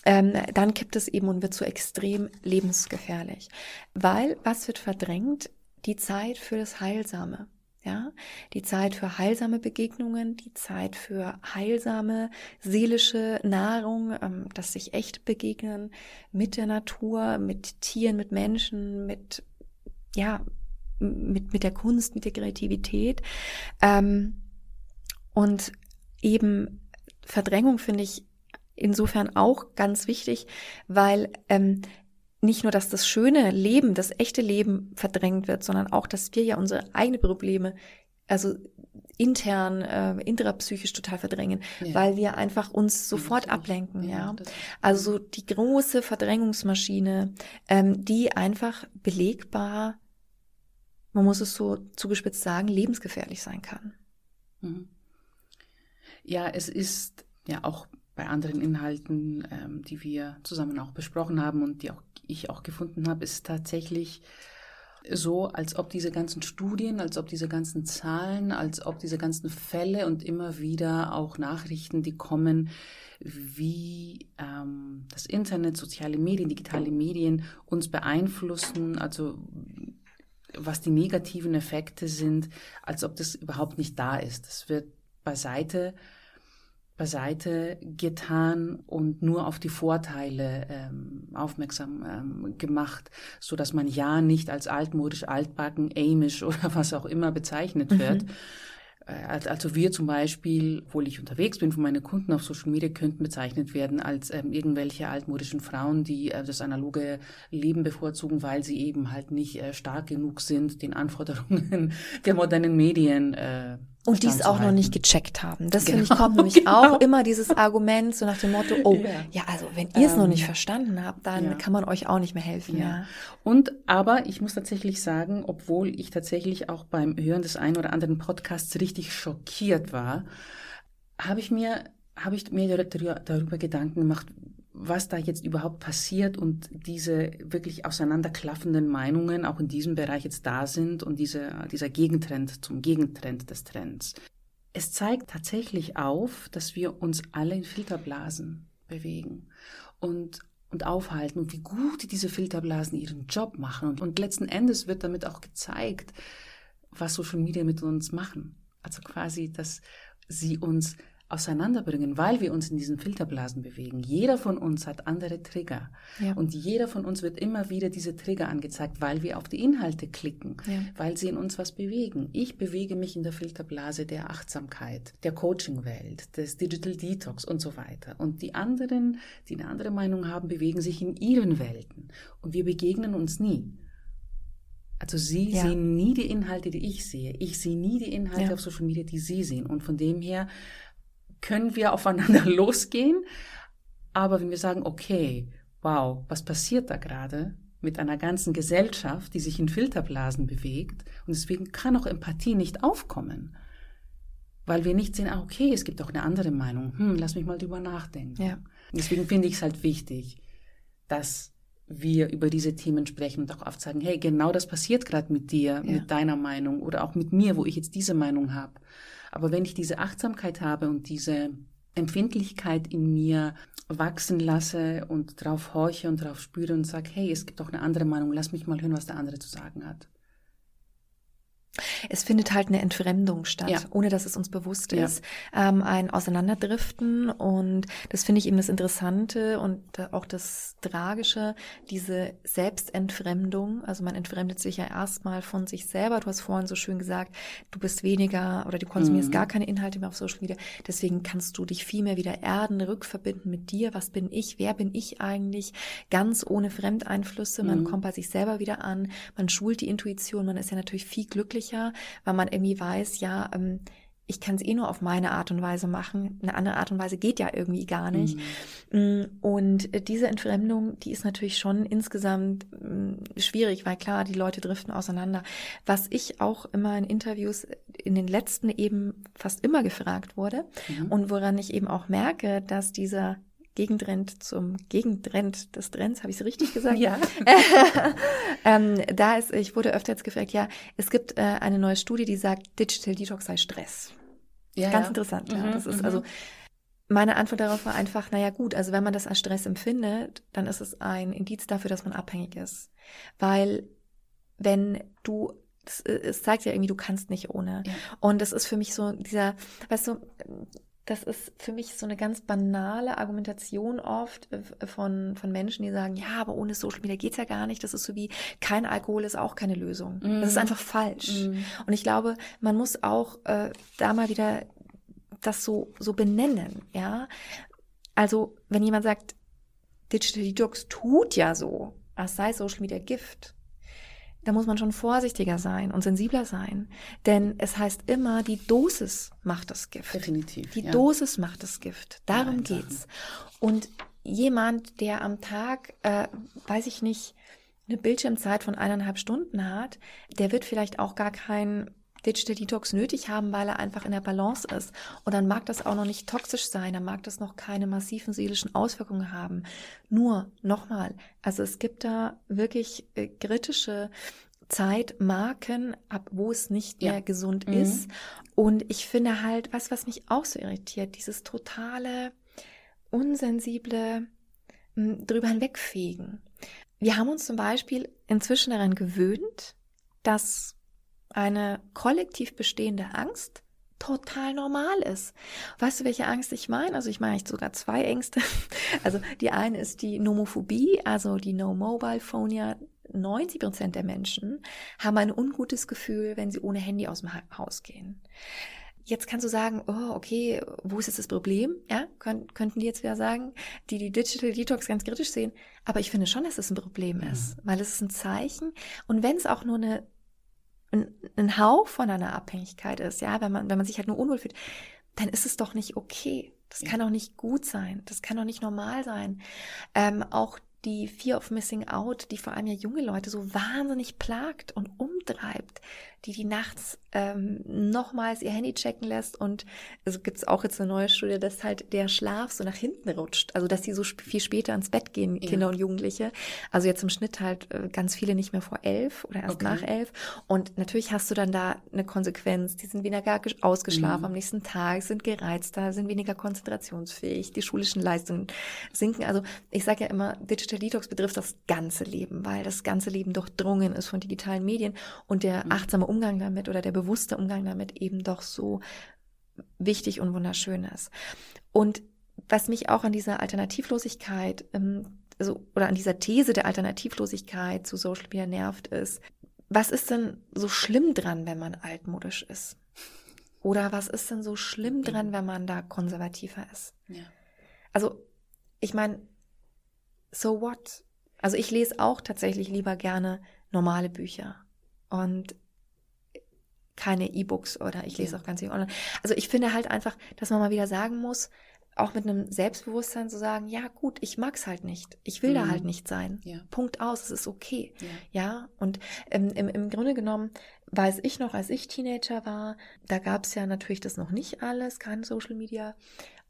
Ähm, dann kippt es eben und wird zu extrem lebensgefährlich. Weil was wird verdrängt? Die Zeit für das Heilsame ja, die Zeit für heilsame Begegnungen, die Zeit für heilsame seelische Nahrung, ähm, dass sich echt begegnen mit der Natur, mit Tieren, mit Menschen, mit ja, mit mit der Kunst, mit der Kreativität. Ähm, und eben Verdrängung finde ich insofern auch ganz wichtig, weil ähm, nicht nur, dass das schöne Leben, das echte Leben verdrängt wird, sondern auch, dass wir ja unsere eigenen Probleme, also intern, äh, intrapsychisch total verdrängen, ja. weil wir einfach uns sofort ablenken, ja. ja. Also die große Verdrängungsmaschine, ähm, die einfach belegbar, man muss es so zugespitzt sagen, lebensgefährlich sein kann. Mhm. Ja, es ist ja auch bei anderen Inhalten, ähm, die wir zusammen auch besprochen haben und die auch ich auch gefunden habe, ist tatsächlich so, als ob diese ganzen Studien, als ob diese ganzen Zahlen, als ob diese ganzen Fälle und immer wieder auch Nachrichten, die kommen, wie ähm, das Internet, soziale Medien, digitale Medien uns beeinflussen, also was die negativen Effekte sind, als ob das überhaupt nicht da ist. Das wird beiseite beiseite getan und nur auf die Vorteile ähm, aufmerksam ähm, gemacht, so dass man ja nicht als altmodisch, altbacken, amish oder was auch immer bezeichnet wird. Mhm. Also wir zum Beispiel, obwohl ich unterwegs bin, von meinen Kunden auf Social Media, könnten bezeichnet werden als ähm, irgendwelche altmodischen Frauen, die äh, das analoge Leben bevorzugen, weil sie eben halt nicht äh, stark genug sind, den Anforderungen der modernen Medien äh, und die es auch noch nicht gecheckt haben. Das genau, finde ich kommt nämlich genau. auch immer dieses Argument so nach dem Motto, oh, ja, ja also wenn ihr es ähm, noch nicht verstanden habt, dann ja. kann man euch auch nicht mehr helfen. Ja. ja. Und aber ich muss tatsächlich sagen, obwohl ich tatsächlich auch beim Hören des einen oder anderen Podcasts richtig schockiert war, habe ich mir habe ich mir darüber Gedanken gemacht, was da jetzt überhaupt passiert und diese wirklich auseinanderklaffenden Meinungen auch in diesem Bereich jetzt da sind und diese, dieser Gegentrend zum Gegentrend des Trends. Es zeigt tatsächlich auf, dass wir uns alle in Filterblasen bewegen und, und aufhalten und wie gut diese Filterblasen ihren Job machen. Und, und letzten Endes wird damit auch gezeigt, was Social Media mit uns machen. Also quasi, dass sie uns auseinanderbringen, weil wir uns in diesen Filterblasen bewegen. Jeder von uns hat andere Trigger. Ja. Und jeder von uns wird immer wieder diese Trigger angezeigt, weil wir auf die Inhalte klicken, ja. weil sie in uns was bewegen. Ich bewege mich in der Filterblase der Achtsamkeit, der Coaching-Welt, des Digital Detox und so weiter. Und die anderen, die eine andere Meinung haben, bewegen sich in ihren Welten. Und wir begegnen uns nie. Also Sie ja. sehen nie die Inhalte, die ich sehe. Ich sehe nie die Inhalte ja. auf Social Media, die Sie sehen. Und von dem her können wir aufeinander losgehen. Aber wenn wir sagen, okay, wow, was passiert da gerade mit einer ganzen Gesellschaft, die sich in Filterblasen bewegt, und deswegen kann auch Empathie nicht aufkommen. Weil wir nicht sehen, ah, okay, es gibt auch eine andere Meinung. Hm, lass mich mal drüber nachdenken. Ja. Deswegen finde ich es halt wichtig, dass wir über diese Themen sprechen und auch aufzeigen, hey, genau das passiert gerade mit dir, ja. mit deiner Meinung oder auch mit mir, wo ich jetzt diese Meinung habe. Aber wenn ich diese Achtsamkeit habe und diese Empfindlichkeit in mir wachsen lasse und drauf horche und drauf spüre und sage, hey, es gibt doch eine andere Meinung, lass mich mal hören, was der andere zu sagen hat. Es findet halt eine Entfremdung statt, ja. ohne dass es uns bewusst ja. ist. Ähm, ein Auseinanderdriften und das finde ich eben das Interessante und auch das Tragische, diese Selbstentfremdung. Also man entfremdet sich ja erstmal von sich selber. Du hast vorhin so schön gesagt, du bist weniger oder du konsumierst mhm. gar keine Inhalte mehr auf Social Media. Deswegen kannst du dich viel mehr wieder erden, rückverbinden mit dir. Was bin ich? Wer bin ich eigentlich? Ganz ohne Fremdeinflüsse. Man mhm. kommt bei sich selber wieder an. Man schult die Intuition. Man ist ja natürlich viel glücklicher glücklicher, weil man irgendwie weiß, ja, ähm, ich kann es eh nur auf meine Art und Weise machen. Eine andere Art und Weise geht ja irgendwie gar nicht. Mhm. Mm, und diese Entfremdung, die ist natürlich schon insgesamt mm, schwierig, weil klar, die Leute driften auseinander. Was ich auch immer in Interviews in den letzten eben fast immer gefragt wurde mhm. und woran ich eben auch merke, dass dieser Gegentrend zum Gegentrend des Trends, habe ich es richtig gesagt? Ja. ähm, da ist, ich wurde öfter jetzt gefragt, ja, es gibt äh, eine neue Studie, die sagt, Digital Detox sei Stress. Ja, Ganz ja. interessant, ja. Mhm, das ist mhm. also meine Antwort darauf war einfach, naja gut, also wenn man das als Stress empfindet, dann ist es ein Indiz dafür, dass man abhängig ist. Weil wenn du es zeigt ja irgendwie, du kannst nicht ohne. Ja. Und das ist für mich so dieser, weißt du, das ist für mich so eine ganz banale Argumentation oft äh, von, von Menschen, die sagen, ja, aber ohne Social Media geht's ja gar nicht. Das ist so wie, kein Alkohol ist auch keine Lösung. Mm. Das ist mhm. einfach falsch. Mm. Und ich glaube, man muss auch äh, da mal wieder das so, so benennen, ja. Also, wenn jemand sagt, Digital Detox tut ja so, als sei Social Media Gift, da muss man schon vorsichtiger sein und sensibler sein. Denn es heißt immer, die Dosis macht das Gift. Definitiv. Die ja. Dosis macht das Gift. Darum ja, geht's. Und jemand, der am Tag, äh, weiß ich nicht, eine Bildschirmzeit von eineinhalb Stunden hat, der wird vielleicht auch gar kein Digital Detox nötig haben, weil er einfach in der Balance ist. Und dann mag das auch noch nicht toxisch sein, dann mag das noch keine massiven seelischen Auswirkungen haben. Nur, nochmal, also es gibt da wirklich äh, kritische Zeitmarken, ab wo es nicht mehr ja. gesund mhm. ist. Und ich finde halt, was, was mich auch so irritiert, dieses totale, unsensible hm, drüber hinwegfegen. Wir haben uns zum Beispiel inzwischen daran gewöhnt, dass eine kollektiv bestehende Angst total normal ist. Weißt du, welche Angst ich meine? Also ich meine ich sogar zwei Ängste. Also die eine ist die Nomophobie, also die No-Mobile-Phonia. 90 Prozent der Menschen haben ein ungutes Gefühl, wenn sie ohne Handy aus dem Haus gehen. Jetzt kannst du sagen, oh, okay, wo ist jetzt das Problem? Ja, Kön könnten die jetzt wieder sagen, die die Digital Detox ganz kritisch sehen. Aber ich finde schon, dass es ein Problem ist, weil es ist ein Zeichen. Und wenn es auch nur eine ein, ein Hauch von einer Abhängigkeit ist, ja, wenn man, wenn man sich halt nur unwohl fühlt, dann ist es doch nicht okay. Das ja. kann doch nicht gut sein. Das kann doch nicht normal sein. Ähm, auch die Fear of Missing Out, die vor allem ja junge Leute so wahnsinnig plagt und umtreibt, die die nachts ähm, nochmals ihr Handy checken lässt und also gibt es auch jetzt eine neue Studie, dass halt der Schlaf so nach hinten rutscht, also dass die so sp viel später ins Bett gehen, ja. Kinder und Jugendliche. Also jetzt im Schnitt halt äh, ganz viele nicht mehr vor elf oder erst okay. nach elf und natürlich hast du dann da eine Konsequenz, die sind weniger ausgeschlafen mhm. am nächsten Tag, sind gereizter, sind weniger konzentrationsfähig, die schulischen Leistungen sinken. Also ich sage ja immer, Digital Detox betrifft das ganze Leben, weil das ganze Leben durchdrungen ist von digitalen Medien und der mhm. achtsame Umgang damit oder der bewusste Umgang damit eben doch so wichtig und wunderschön ist. Und was mich auch an dieser Alternativlosigkeit, ähm, also, oder an dieser These der Alternativlosigkeit zu Social Media nervt, ist, was ist denn so schlimm dran, wenn man altmodisch ist? Oder was ist denn so schlimm dran, wenn man da konservativer ist? Ja. Also, ich meine, so what? Also ich lese auch tatsächlich lieber gerne normale Bücher. Und keine E-Books oder ich lese ja. auch ganz viel online. Also ich finde halt einfach, dass man mal wieder sagen muss, auch mit einem Selbstbewusstsein zu sagen, ja gut, ich mag's halt nicht. Ich will mhm. da halt nicht sein. Ja. Punkt aus, es ist okay. Ja, ja? und ähm, im, im Grunde genommen weiß ich noch, als ich Teenager war, da gab's ja natürlich das noch nicht alles, kein Social Media.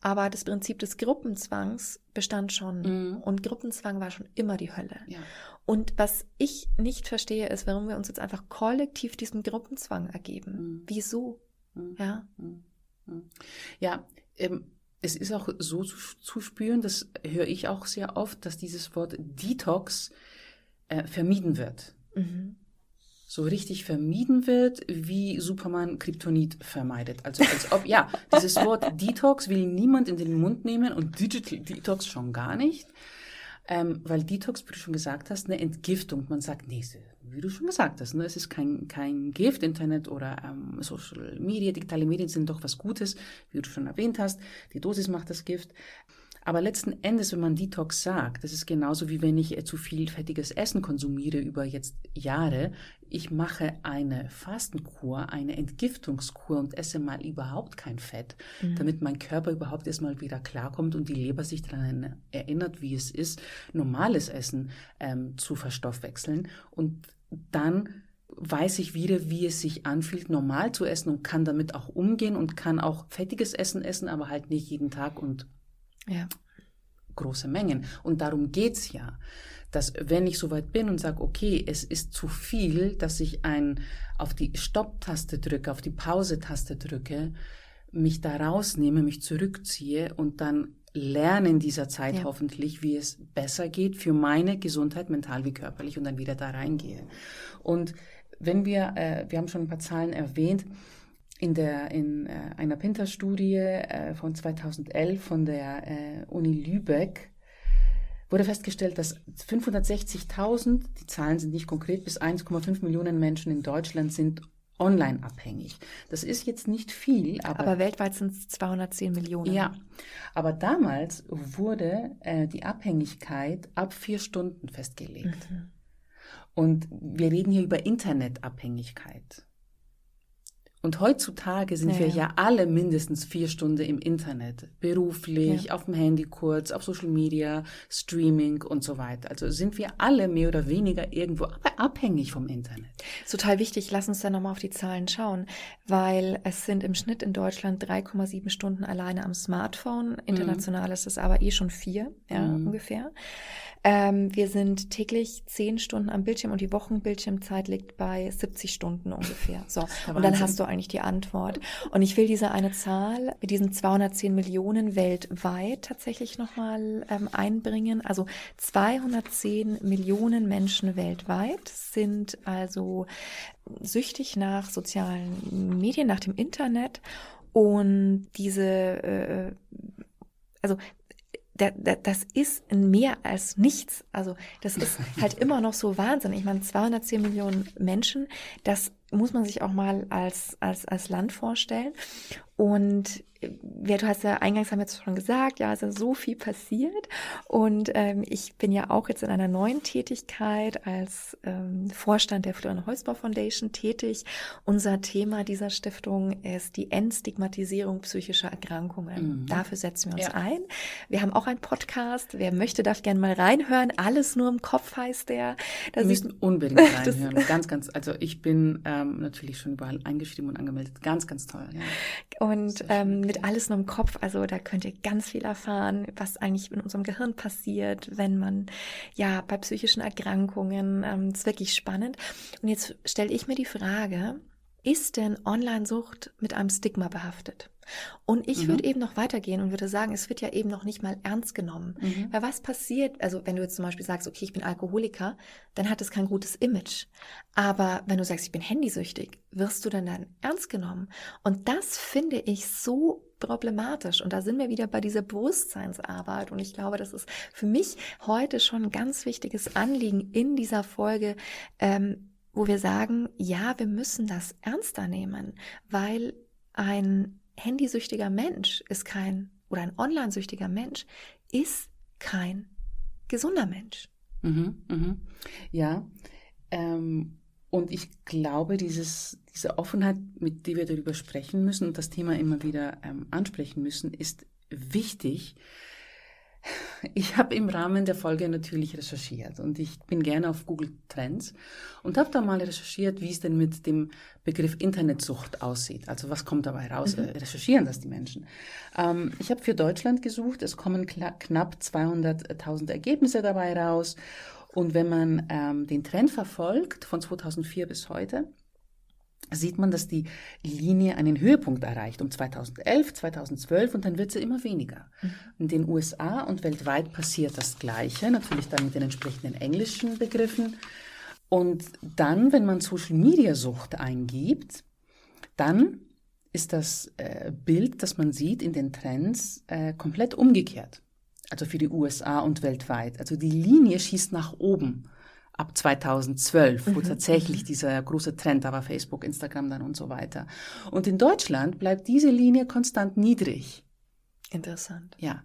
Aber das Prinzip des Gruppenzwangs bestand schon. Mhm. Und Gruppenzwang war schon immer die Hölle. Ja. Und was ich nicht verstehe, ist, warum wir uns jetzt einfach kollektiv diesem Gruppenzwang ergeben. Mhm. Wieso? Mhm. Ja. Mhm. Mhm. Ja, ähm, es ist auch so zu, zu, spüren, das höre ich auch sehr oft, dass dieses Wort Detox äh, vermieden wird. Mhm. So richtig vermieden wird, wie Superman Kryptonit vermeidet. Also als ob, ja, dieses Wort Detox will niemand in den Mund nehmen und Digital Detox schon gar nicht. Ähm, weil Detox, wie du schon gesagt hast, eine Entgiftung. Man sagt, nee, wie du schon gesagt hast, ne, es ist kein, kein Gift, Internet oder ähm, Social Media, digitale Medien sind doch was Gutes, wie du schon erwähnt hast. Die Dosis macht das Gift. Aber letzten Endes, wenn man Detox sagt, das ist genauso wie wenn ich äh, zu viel fettiges Essen konsumiere über jetzt Jahre. Ich mache eine Fastenkur, eine Entgiftungskur und esse mal überhaupt kein Fett, mhm. damit mein Körper überhaupt erstmal wieder klarkommt und die Leber sich daran erinnert, wie es ist, normales Essen ähm, zu verstoffwechseln. Und dann weiß ich wieder, wie es sich anfühlt, normal zu essen und kann damit auch umgehen und kann auch fettiges Essen essen, aber halt nicht jeden Tag und ja. große Mengen. Und darum geht's ja, dass wenn ich soweit bin und sage, okay, es ist zu viel, dass ich ein auf die Stopp-Taste drücke, auf die Pause-Taste drücke, mich da rausnehme, mich zurückziehe und dann lerne in dieser Zeit ja. hoffentlich, wie es besser geht für meine Gesundheit, mental wie körperlich und dann wieder da reingehe. Und wenn wir, äh, wir haben schon ein paar Zahlen erwähnt, in, der, in äh, einer Pinter-Studie äh, von 2011 von der äh, Uni Lübeck wurde festgestellt, dass 560.000, die Zahlen sind nicht konkret, bis 1,5 Millionen Menschen in Deutschland sind online abhängig. Das ist jetzt nicht viel, aber, aber weltweit sind es 210 Millionen. Ja, aber damals wurde äh, die Abhängigkeit ab vier Stunden festgelegt. Mhm. Und wir reden hier über Internetabhängigkeit. Und heutzutage sind ja, wir ja. alle mindestens vier Stunden im Internet, beruflich, ja. auf dem Handy kurz, auf Social Media, Streaming und so weiter. Also sind wir alle mehr oder weniger irgendwo abhängig vom Internet. Total wichtig, lass uns da nochmal auf die Zahlen schauen, weil es sind im Schnitt in Deutschland 3,7 Stunden alleine am Smartphone. International mhm. ist es aber eh schon vier, ja, mhm. ungefähr. Ähm, wir sind täglich zehn Stunden am Bildschirm und die Wochenbildschirmzeit liegt bei 70 Stunden ungefähr. So. Und dann hast du eigentlich die Antwort. Und ich will diese eine Zahl mit diesen 210 Millionen weltweit tatsächlich nochmal ähm, einbringen. Also 210 Millionen Menschen weltweit sind also süchtig nach sozialen Medien, nach dem Internet. Und diese, äh, also das ist mehr als nichts. Also das ist halt immer noch so Wahnsinn. Ich meine, 210 Millionen Menschen, das muss man sich auch mal als, als, als Land vorstellen. Und ja, du hast ja eingangs haben wir jetzt schon gesagt, ja, es ist so viel passiert. Und ähm, ich bin ja auch jetzt in einer neuen Tätigkeit als ähm, Vorstand der Florian Holzbau Foundation tätig. Unser Thema dieser Stiftung ist die Entstigmatisierung psychischer Erkrankungen. Mhm. Dafür setzen wir uns ja. ein. Wir haben auch einen Podcast. Wer möchte, darf gerne mal reinhören. Alles nur im Kopf heißt der. Da wir müssen unbedingt reinhören. ganz, ganz, also ich bin ähm, natürlich schon überall eingeschrieben und angemeldet. Ganz, ganz toll. Ja. Und ähm, mit alles nur im Kopf. Also da könnt ihr ganz viel erfahren, was eigentlich in unserem Gehirn passiert, wenn man ja bei psychischen Erkrankungen. Ähm, ist wirklich spannend. Und jetzt stelle ich mir die Frage, ist denn Online-Sucht mit einem Stigma behaftet? Und ich mhm. würde eben noch weitergehen und würde sagen, es wird ja eben noch nicht mal ernst genommen. Mhm. Weil was passiert, also wenn du jetzt zum Beispiel sagst, okay, ich bin Alkoholiker, dann hat es kein gutes Image. Aber wenn du sagst, ich bin handysüchtig, wirst du dann dann ernst genommen. Und das finde ich so problematisch. Und da sind wir wieder bei dieser Bewusstseinsarbeit. Und ich glaube, das ist für mich heute schon ein ganz wichtiges Anliegen in dieser Folge, ähm, wo wir sagen, ja, wir müssen das ernster nehmen, weil ein handysüchtiger Mensch ist kein, oder ein online-süchtiger Mensch ist kein gesunder Mensch. Mhm, mhm. Ja, ähm, und ich glaube, dieses, diese Offenheit, mit der wir darüber sprechen müssen und das Thema immer wieder ähm, ansprechen müssen, ist wichtig, ich habe im Rahmen der Folge natürlich recherchiert und ich bin gerne auf Google Trends und habe da mal recherchiert, wie es denn mit dem Begriff Internetsucht aussieht. Also was kommt dabei raus? Mhm. Äh, recherchieren das die Menschen? Ähm, ich habe für Deutschland gesucht, es kommen knapp 200.000 Ergebnisse dabei raus und wenn man ähm, den Trend verfolgt von 2004 bis heute, sieht man, dass die Linie einen Höhepunkt erreicht um 2011, 2012 und dann wird sie immer weniger. Mhm. In den USA und weltweit passiert das Gleiche, natürlich dann mit den entsprechenden englischen Begriffen. Und dann, wenn man Social Media Sucht eingibt, dann ist das äh, Bild, das man sieht in den Trends, äh, komplett umgekehrt. Also für die USA und weltweit. Also die Linie schießt nach oben ab 2012, wo mhm. tatsächlich mhm. dieser große Trend da war, Facebook, Instagram dann und so weiter. Und in Deutschland bleibt diese Linie konstant niedrig. Interessant. Ja.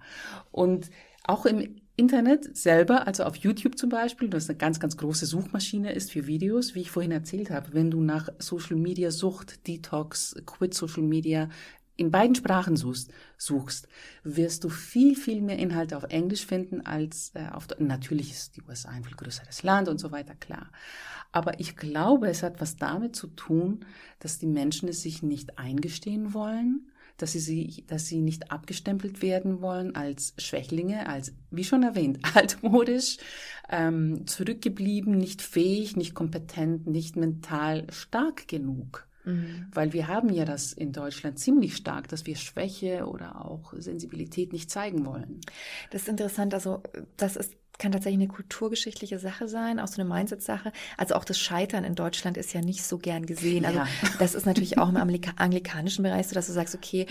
Und auch im Internet selber, also auf YouTube zum Beispiel, das eine ganz, ganz große Suchmaschine ist für Videos, wie ich vorhin erzählt habe, wenn du nach Social Media Sucht, Detox, Quit Social Media in beiden Sprachen suchst, suchst, wirst du viel, viel mehr Inhalte auf Englisch finden als äh, auf, natürlich ist die USA ein viel größeres Land und so weiter, klar. Aber ich glaube, es hat was damit zu tun, dass die Menschen es sich nicht eingestehen wollen, dass sie, sie, dass sie nicht abgestempelt werden wollen als Schwächlinge, als, wie schon erwähnt, altmodisch, ähm, zurückgeblieben, nicht fähig, nicht kompetent, nicht mental stark genug. Mhm. Weil wir haben ja das in Deutschland ziemlich stark, dass wir Schwäche oder auch Sensibilität nicht zeigen wollen. Das ist interessant. Also das ist kann tatsächlich eine kulturgeschichtliche Sache sein, auch so eine Mindset-Sache. Also auch das Scheitern in Deutschland ist ja nicht so gern gesehen. Also ja. das ist natürlich auch im anglikanischen Bereich so, dass du sagst, okay,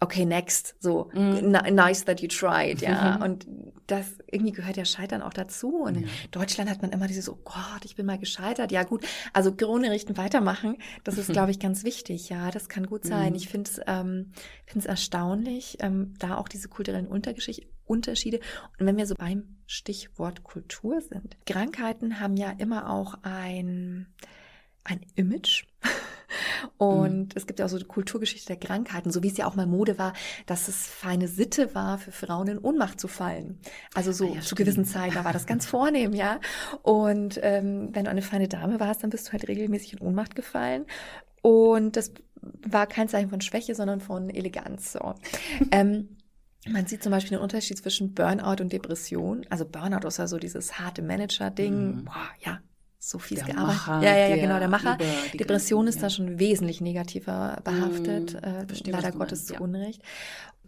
okay, next, so, mm. nice that you tried, ja. Mhm. Und das irgendwie gehört ja Scheitern auch dazu. Und ja. in Deutschland hat man immer dieses, oh Gott, ich bin mal gescheitert. Ja, gut. Also Krone richten, weitermachen, das ist, glaube ich, ganz wichtig. Ja, das kann gut sein. Mm. Ich finde es ähm, find's erstaunlich, ähm, da auch diese kulturellen Unterschiede. Und wenn wir so beim Stichwort Kultur sind. Krankheiten haben ja immer auch ein, ein Image. Und mhm. es gibt ja auch so die Kulturgeschichte der Krankheiten, so wie es ja auch mal Mode war, dass es feine Sitte war, für Frauen in Ohnmacht zu fallen. Also so ah ja, zu gewissen Zeiten, da war das ganz vornehm, ja. Und ähm, wenn du eine feine Dame warst, dann bist du halt regelmäßig in Ohnmacht gefallen. Und das war kein Zeichen von Schwäche, sondern von Eleganz. So. ähm, man sieht zum Beispiel den Unterschied zwischen Burnout und Depression. Also Burnout ist ja so dieses harte Manager-Ding. Mhm. Boah, ja, so fies der gearbeitet. Macher, ja, ja, ja, genau, der Macher. Depression ist ja. da schon wesentlich negativer behaftet, mm, äh, leider Gottes zu ja. Unrecht.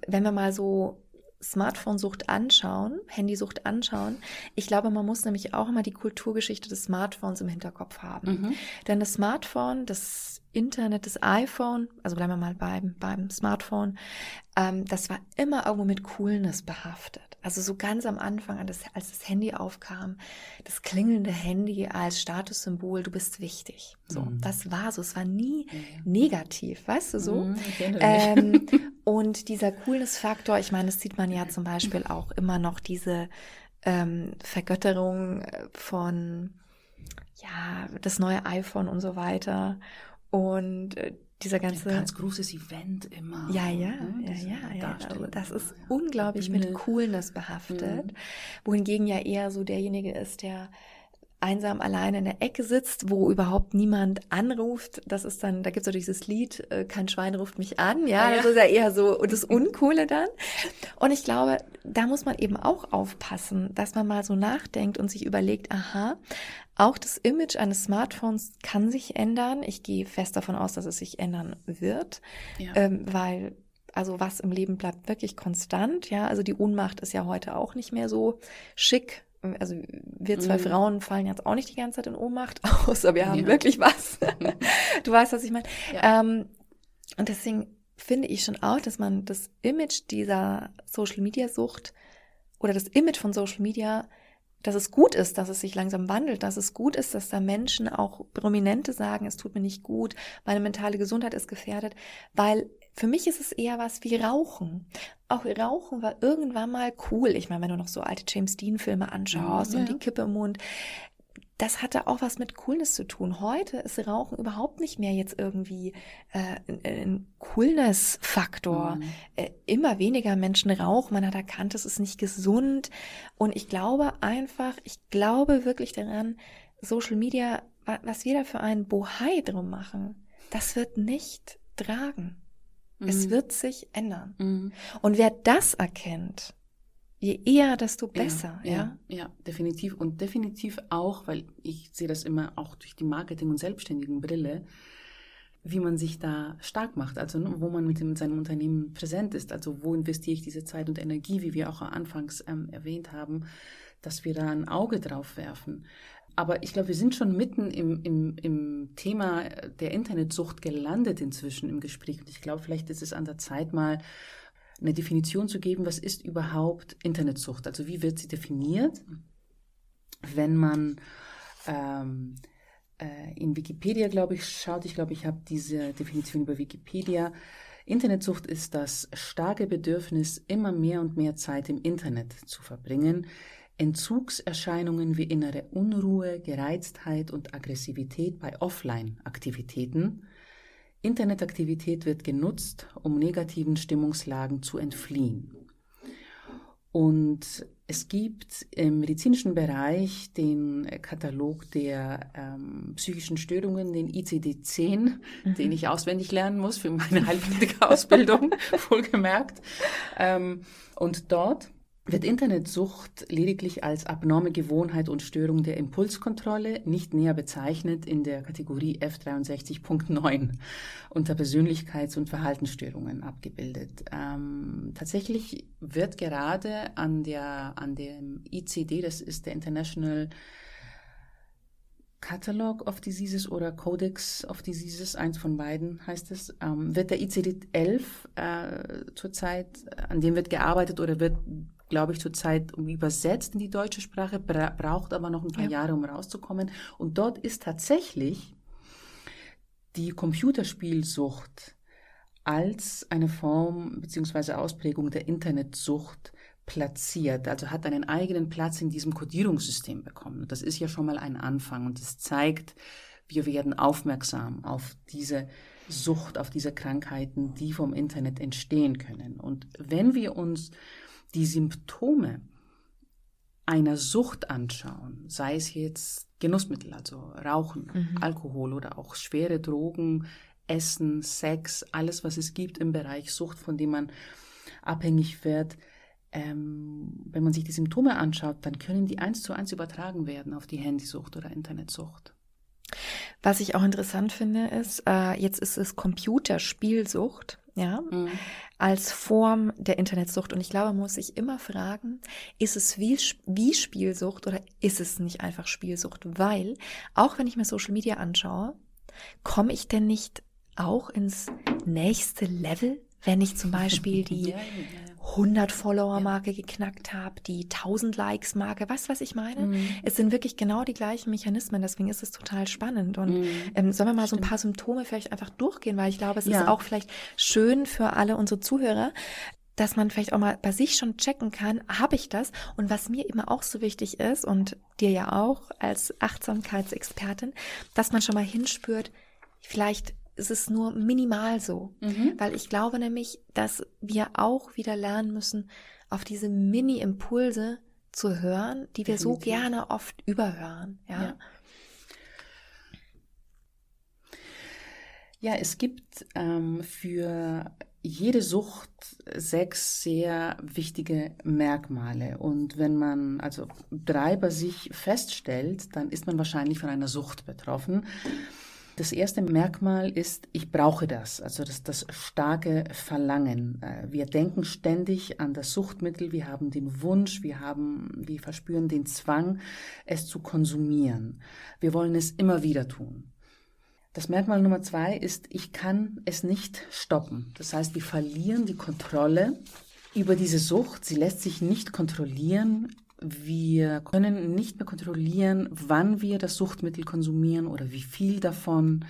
Wenn wir mal so Smartphone-Sucht anschauen, Handysucht anschauen, ich glaube, man muss nämlich auch immer die Kulturgeschichte des Smartphones im Hinterkopf haben. Mhm. Denn das Smartphone, das Internet, das iPhone, also bleiben wir mal beim, beim Smartphone, ähm, das war immer irgendwo mit Coolness behaftet. Also so ganz am Anfang, als das Handy aufkam, das klingelnde Handy als Statussymbol, du bist wichtig. So, mhm. das war so. Es war nie mhm. negativ, weißt du so? Mhm, ähm, und dieser Coolness-Faktor, ich meine, das sieht man ja zum Beispiel auch immer noch diese ähm, Vergötterung von ja, das neue iPhone und so weiter. Und äh, dieser ganze. Ein ganz großes Event immer. Ja, ja, ne? ja, ja, ja. Das ist unglaublich mit Coolness behaftet. Mhm. Wohingegen ja eher so derjenige ist, der einsam allein in der Ecke sitzt, wo überhaupt niemand anruft. Das ist dann, da gibt's so dieses Lied, äh, kein Schwein ruft mich an, ja, ah, ja. das ist ja eher so das Uncoole dann. Und ich glaube, da muss man eben auch aufpassen, dass man mal so nachdenkt und sich überlegt, aha, auch das Image eines Smartphones kann sich ändern. Ich gehe fest davon aus, dass es sich ändern wird, ja. ähm, weil also was im Leben bleibt wirklich konstant. Ja, also die Ohnmacht ist ja heute auch nicht mehr so schick. Also wir zwei mm. Frauen fallen jetzt auch nicht die ganze Zeit in Ohnmacht aus, aber wir haben ja. wirklich was. du weißt, was ich meine. Ja. Ähm, und deswegen finde ich schon auch, dass man das Image dieser Social Media Sucht oder das Image von Social Media dass es gut ist, dass es sich langsam wandelt, dass es gut ist, dass da Menschen auch Prominente sagen, es tut mir nicht gut, meine mentale Gesundheit ist gefährdet, weil für mich ist es eher was wie Rauchen. Auch Rauchen war irgendwann mal cool. Ich meine, wenn du noch so alte James Dean Filme anschaust ja, und die Kippe im Mund, das hatte auch was mit Coolness zu tun. Heute ist Rauchen überhaupt nicht mehr jetzt irgendwie äh, ein, ein Coolness-Faktor. Mhm. Äh, immer weniger Menschen rauchen. Man hat erkannt, es ist nicht gesund. Und ich glaube einfach, ich glaube wirklich daran, Social Media, was wir da für einen Bohai drum machen, das wird nicht tragen. Mhm. Es wird sich ändern. Mhm. Und wer das erkennt, Je eher, desto besser, ja, ja? Ja, ja, definitiv. Und definitiv auch, weil ich sehe das immer auch durch die Marketing- und Selbstständigen-Brille, wie man sich da stark macht, also ne, wo man mit, dem, mit seinem Unternehmen präsent ist, also wo investiere ich diese Zeit und Energie, wie wir auch anfangs ähm, erwähnt haben, dass wir da ein Auge drauf werfen. Aber ich glaube, wir sind schon mitten im, im, im Thema der Internetsucht gelandet inzwischen im Gespräch. Und ich glaube, vielleicht ist es an der Zeit mal eine Definition zu geben, was ist überhaupt Internetsucht? Also wie wird sie definiert? Wenn man ähm, äh, in Wikipedia, glaube ich, schaut, ich glaube, ich habe diese Definition über Wikipedia. Internetsucht ist das starke Bedürfnis, immer mehr und mehr Zeit im Internet zu verbringen. Entzugserscheinungen wie innere Unruhe, Gereiztheit und Aggressivität bei Offline-Aktivitäten. Internetaktivität wird genutzt, um negativen Stimmungslagen zu entfliehen. Und es gibt im medizinischen Bereich den Katalog der ähm, psychischen Störungen, den ICD-10, mhm. den ich auswendig lernen muss für meine Heilpraktika-Ausbildung, wohlgemerkt. Ähm, und dort wird Internetsucht lediglich als abnorme Gewohnheit und Störung der Impulskontrolle nicht näher bezeichnet in der Kategorie F63.9 unter Persönlichkeits- und Verhaltensstörungen abgebildet. Ähm, tatsächlich wird gerade an, der, an dem ICD, das ist der International Catalog of Diseases oder Codex of Diseases, eins von beiden heißt es, ähm, wird der ICD-11 äh, zurzeit, an dem wird gearbeitet oder wird glaube ich, zurzeit übersetzt in die deutsche Sprache, bra braucht aber noch ein paar ja. Jahre, um rauszukommen. Und dort ist tatsächlich die Computerspielsucht als eine Form bzw. Ausprägung der Internetsucht platziert, also hat einen eigenen Platz in diesem Kodierungssystem bekommen. Das ist ja schon mal ein Anfang und es zeigt, wir werden aufmerksam auf diese Sucht, auf diese Krankheiten, die vom Internet entstehen können. Und wenn wir uns die Symptome einer Sucht anschauen, sei es jetzt Genussmittel, also Rauchen, mhm. Alkohol oder auch schwere Drogen, Essen, Sex, alles, was es gibt im Bereich Sucht, von dem man abhängig wird, ähm, wenn man sich die Symptome anschaut, dann können die eins zu eins übertragen werden auf die Handysucht oder Internetsucht. Was ich auch interessant finde, ist, äh, jetzt ist es Computerspielsucht, ja, mhm. als Form der Internetsucht. Und ich glaube, man muss sich immer fragen, ist es wie, wie Spielsucht oder ist es nicht einfach Spielsucht? Weil, auch wenn ich mir Social Media anschaue, komme ich denn nicht auch ins nächste Level, wenn ich zum Beispiel die 100 Follower-Marke geknackt habe, die 1000 Likes-Marke, weißt du, was ich meine? Mhm. Es sind wirklich genau die gleichen Mechanismen, deswegen ist es total spannend. Und mhm. ähm, sollen wir mal Stimmt. so ein paar Symptome vielleicht einfach durchgehen, weil ich glaube, es ja. ist auch vielleicht schön für alle unsere Zuhörer, dass man vielleicht auch mal bei sich schon checken kann, habe ich das? Und was mir immer auch so wichtig ist und dir ja auch als Achtsamkeitsexpertin, dass man schon mal hinspürt, vielleicht ist es nur minimal so. Mhm. Weil ich glaube nämlich, dass wir auch wieder lernen müssen, auf diese Mini-Impulse zu hören, die wir Definitiv. so gerne oft überhören. Ja. ja. Ja, es gibt ähm, für jede Sucht sechs sehr wichtige Merkmale. Und wenn man also drei bei sich feststellt, dann ist man wahrscheinlich von einer Sucht betroffen. Das erste Merkmal ist, ich brauche das, also das, das starke Verlangen. Äh, wir denken ständig an das Suchtmittel, wir haben den Wunsch, wir haben, wir verspüren den Zwang, es zu konsumieren. Wir wollen es immer wieder tun. Das Merkmal Nummer zwei ist, ich kann es nicht stoppen. Das heißt, wir verlieren die Kontrolle über diese Sucht. Sie lässt sich nicht kontrollieren. Wir können nicht mehr kontrollieren, wann wir das Suchtmittel konsumieren oder wie viel davon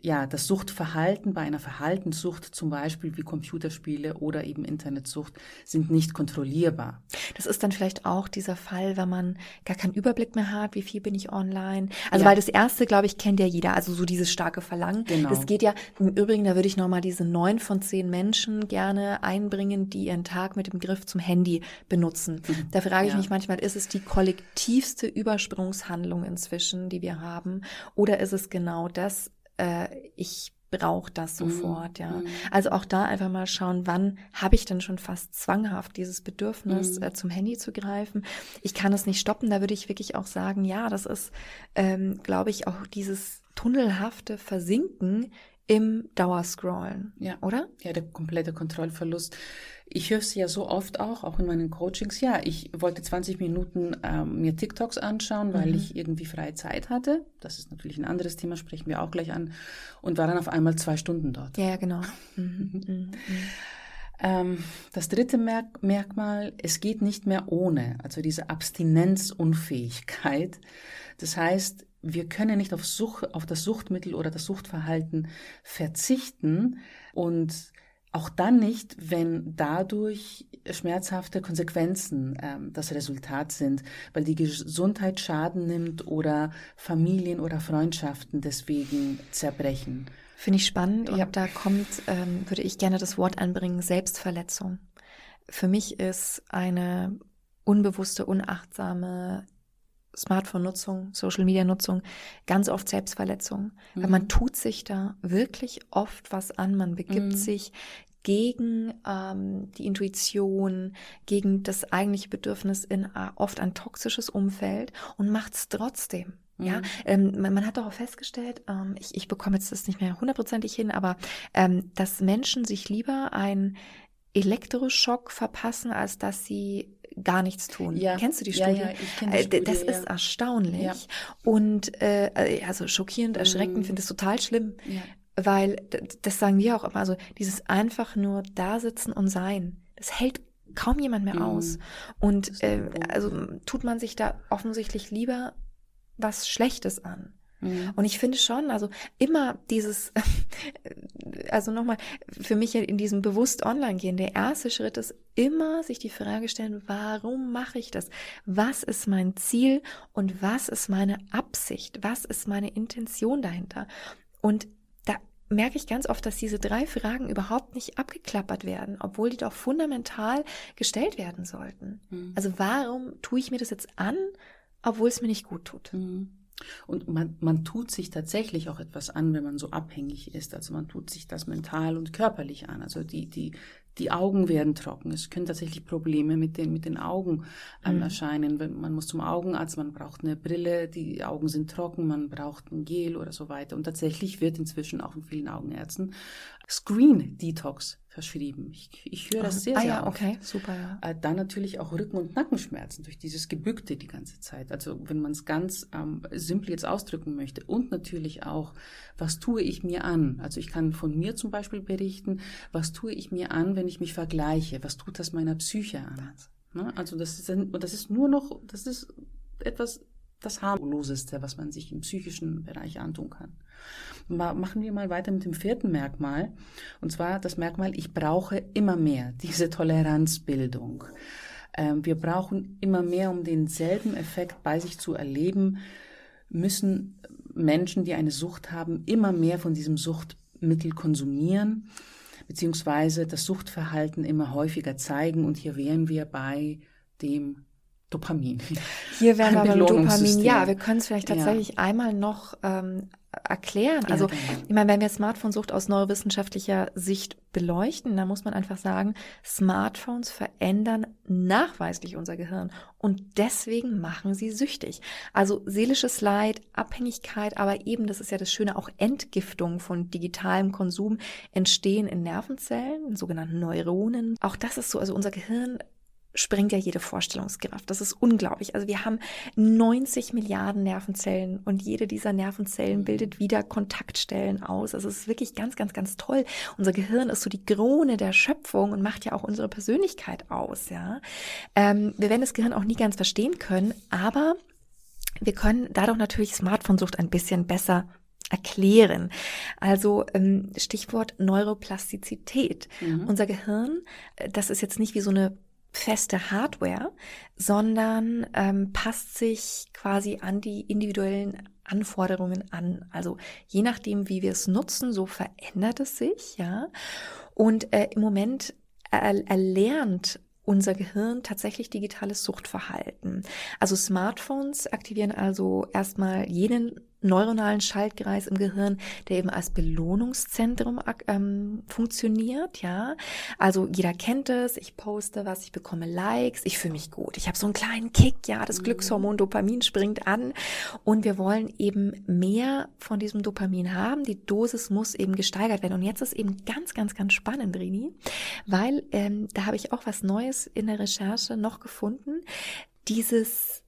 ja, das Suchtverhalten bei einer Verhaltenssucht, zum Beispiel wie Computerspiele oder eben Internetsucht, sind nicht kontrollierbar. Das ist dann vielleicht auch dieser Fall, wenn man gar keinen Überblick mehr hat, wie viel bin ich online. Also ja. weil das erste, glaube ich, kennt ja jeder, also so dieses starke Verlangen. Genau. Das geht ja, im Übrigen, da würde ich nochmal diese neun von zehn Menschen gerne einbringen, die ihren Tag mit dem Griff zum Handy benutzen. Mhm. Da frage ich ja. mich manchmal, ist es die kollektivste Übersprungshandlung inzwischen, die wir haben? Oder ist es genau das, äh, ich brauche das mhm. sofort, mm, ja. Also auch da einfach mal schauen, wann habe ich denn schon fast zwanghaft dieses Bedürfnis, mm. äh, zum Handy zu greifen. Ich kann es nicht stoppen, da würde ich wirklich auch sagen, ja, das ist, ähm, glaube ich, auch dieses tunnelhafte Versinken im Dauerscrollen, ja. oder? Ja, der komplette Kontrollverlust. Ich höre es ja so oft auch, auch in meinen Coachings. Ja, ich wollte 20 Minuten ähm, mir TikToks anschauen, weil mhm. ich irgendwie freie Zeit hatte. Das ist natürlich ein anderes Thema, sprechen wir auch gleich an. Und war dann auf einmal zwei Stunden dort. Ja, genau. Mhm. mhm. mhm. Ähm, das dritte Merk Merkmal, es geht nicht mehr ohne, also diese Abstinenzunfähigkeit. Das heißt, wir können nicht auf, Sucht, auf das Suchtmittel oder das Suchtverhalten verzichten und auch dann nicht, wenn dadurch schmerzhafte Konsequenzen ähm, das Resultat sind, weil die Gesundheit Schaden nimmt oder Familien oder Freundschaften deswegen zerbrechen. Finde ich spannend und ja. da kommt, ähm, würde ich gerne das Wort anbringen, Selbstverletzung. Für mich ist eine unbewusste, unachtsame Smartphone-Nutzung, Social-Media-Nutzung ganz oft Selbstverletzung. Mhm. Weil man tut sich da wirklich oft was an. Man begibt mhm. sich gegen ähm, die Intuition, gegen das eigentliche Bedürfnis in oft ein toxisches Umfeld und macht es trotzdem. Ja, mhm. ähm, man, man, hat doch auch festgestellt, ähm, ich, ich bekomme jetzt das nicht mehr hundertprozentig hin, aber ähm, dass Menschen sich lieber ein Elektroschock verpassen, als dass sie gar nichts tun. Ja. Kennst du die Studie? Ja, ja, ich kenne die äh, Studie, Das ist erstaunlich. Und äh, also schockierend, erschreckend, mhm. finde es total schlimm. Weil das sagen wir auch immer, also dieses einfach nur da sitzen und sein, das hält kaum jemand mehr mhm. aus. Und äh, also tut man sich da offensichtlich lieber was Schlechtes an. Mhm. Und ich finde schon, also immer dieses, also nochmal, für mich in diesem bewusst online gehen, der erste Schritt ist immer sich die Frage stellen, warum mache ich das? Was ist mein Ziel und was ist meine Absicht? Was ist meine Intention dahinter? Und da merke ich ganz oft, dass diese drei Fragen überhaupt nicht abgeklappert werden, obwohl die doch fundamental gestellt werden sollten. Mhm. Also warum tue ich mir das jetzt an, obwohl es mir nicht gut tut? Mhm. Und man, man tut sich tatsächlich auch etwas an, wenn man so abhängig ist. Also man tut sich das mental und körperlich an. Also die, die, die Augen werden trocken. Es können tatsächlich Probleme mit den, mit den Augen ähm, mhm. erscheinen. Man muss zum Augenarzt, man braucht eine Brille, die Augen sind trocken, man braucht ein Gel oder so weiter. Und tatsächlich wird inzwischen auch in vielen Augenärzten Screen Detox verschrieben. Ich, ich höre das sehr, ah, sehr ja, oft. okay, super. Ja. Äh, dann natürlich auch Rücken- und Nackenschmerzen durch dieses Gebückte die ganze Zeit. Also wenn man es ganz ähm, simpel jetzt ausdrücken möchte. Und natürlich auch, was tue ich mir an? Also ich kann von mir zum Beispiel berichten, was tue ich mir an, wenn ich mich vergleiche? Was tut das meiner Psyche an? Ne? Also das ist, das ist nur noch, das ist etwas das harmloseste, was man sich im psychischen Bereich antun kann. Machen wir mal weiter mit dem vierten Merkmal. Und zwar das Merkmal, ich brauche immer mehr, diese Toleranzbildung. Ähm, wir brauchen immer mehr, um denselben Effekt bei sich zu erleben, müssen Menschen, die eine Sucht haben, immer mehr von diesem Suchtmittel konsumieren, beziehungsweise das Suchtverhalten immer häufiger zeigen. Und hier wären wir bei dem Dopamin. Hier wären wir beim Dopamin. Ja, wir können es vielleicht tatsächlich ja. einmal noch ähm, erklären. Also, ja, ich meine, wenn wir Smartphone-Sucht aus neurowissenschaftlicher Sicht beleuchten, dann muss man einfach sagen, Smartphones verändern nachweislich unser Gehirn und deswegen machen sie süchtig. Also seelisches Leid, Abhängigkeit, aber eben, das ist ja das Schöne, auch Entgiftung von digitalem Konsum entstehen in Nervenzellen, in sogenannten Neuronen. Auch das ist so, also unser Gehirn sprengt ja jede Vorstellungskraft. Das ist unglaublich. Also wir haben 90 Milliarden Nervenzellen und jede dieser Nervenzellen bildet wieder Kontaktstellen aus. Also es ist wirklich ganz, ganz, ganz toll. Unser Gehirn ist so die Krone der Schöpfung und macht ja auch unsere Persönlichkeit aus. Ja, ähm, wir werden das Gehirn auch nie ganz verstehen können, aber wir können dadurch natürlich Smartphone-Sucht ein bisschen besser erklären. Also ähm, Stichwort Neuroplastizität. Mhm. Unser Gehirn, äh, das ist jetzt nicht wie so eine feste Hardware, sondern ähm, passt sich quasi an die individuellen Anforderungen an. Also je nachdem, wie wir es nutzen, so verändert es sich, ja. Und äh, im Moment er erlernt unser Gehirn tatsächlich digitales Suchtverhalten. Also Smartphones aktivieren also erstmal jenen neuronalen Schaltkreis im Gehirn, der eben als Belohnungszentrum ähm, funktioniert, ja. Also jeder kennt es, ich poste was, ich bekomme Likes, ich fühle mich gut, ich habe so einen kleinen Kick, ja, das mhm. Glückshormon Dopamin springt an und wir wollen eben mehr von diesem Dopamin haben, die Dosis muss eben gesteigert werden und jetzt ist eben ganz, ganz, ganz spannend, Rini, weil ähm, da habe ich auch was Neues in der Recherche noch gefunden, dieses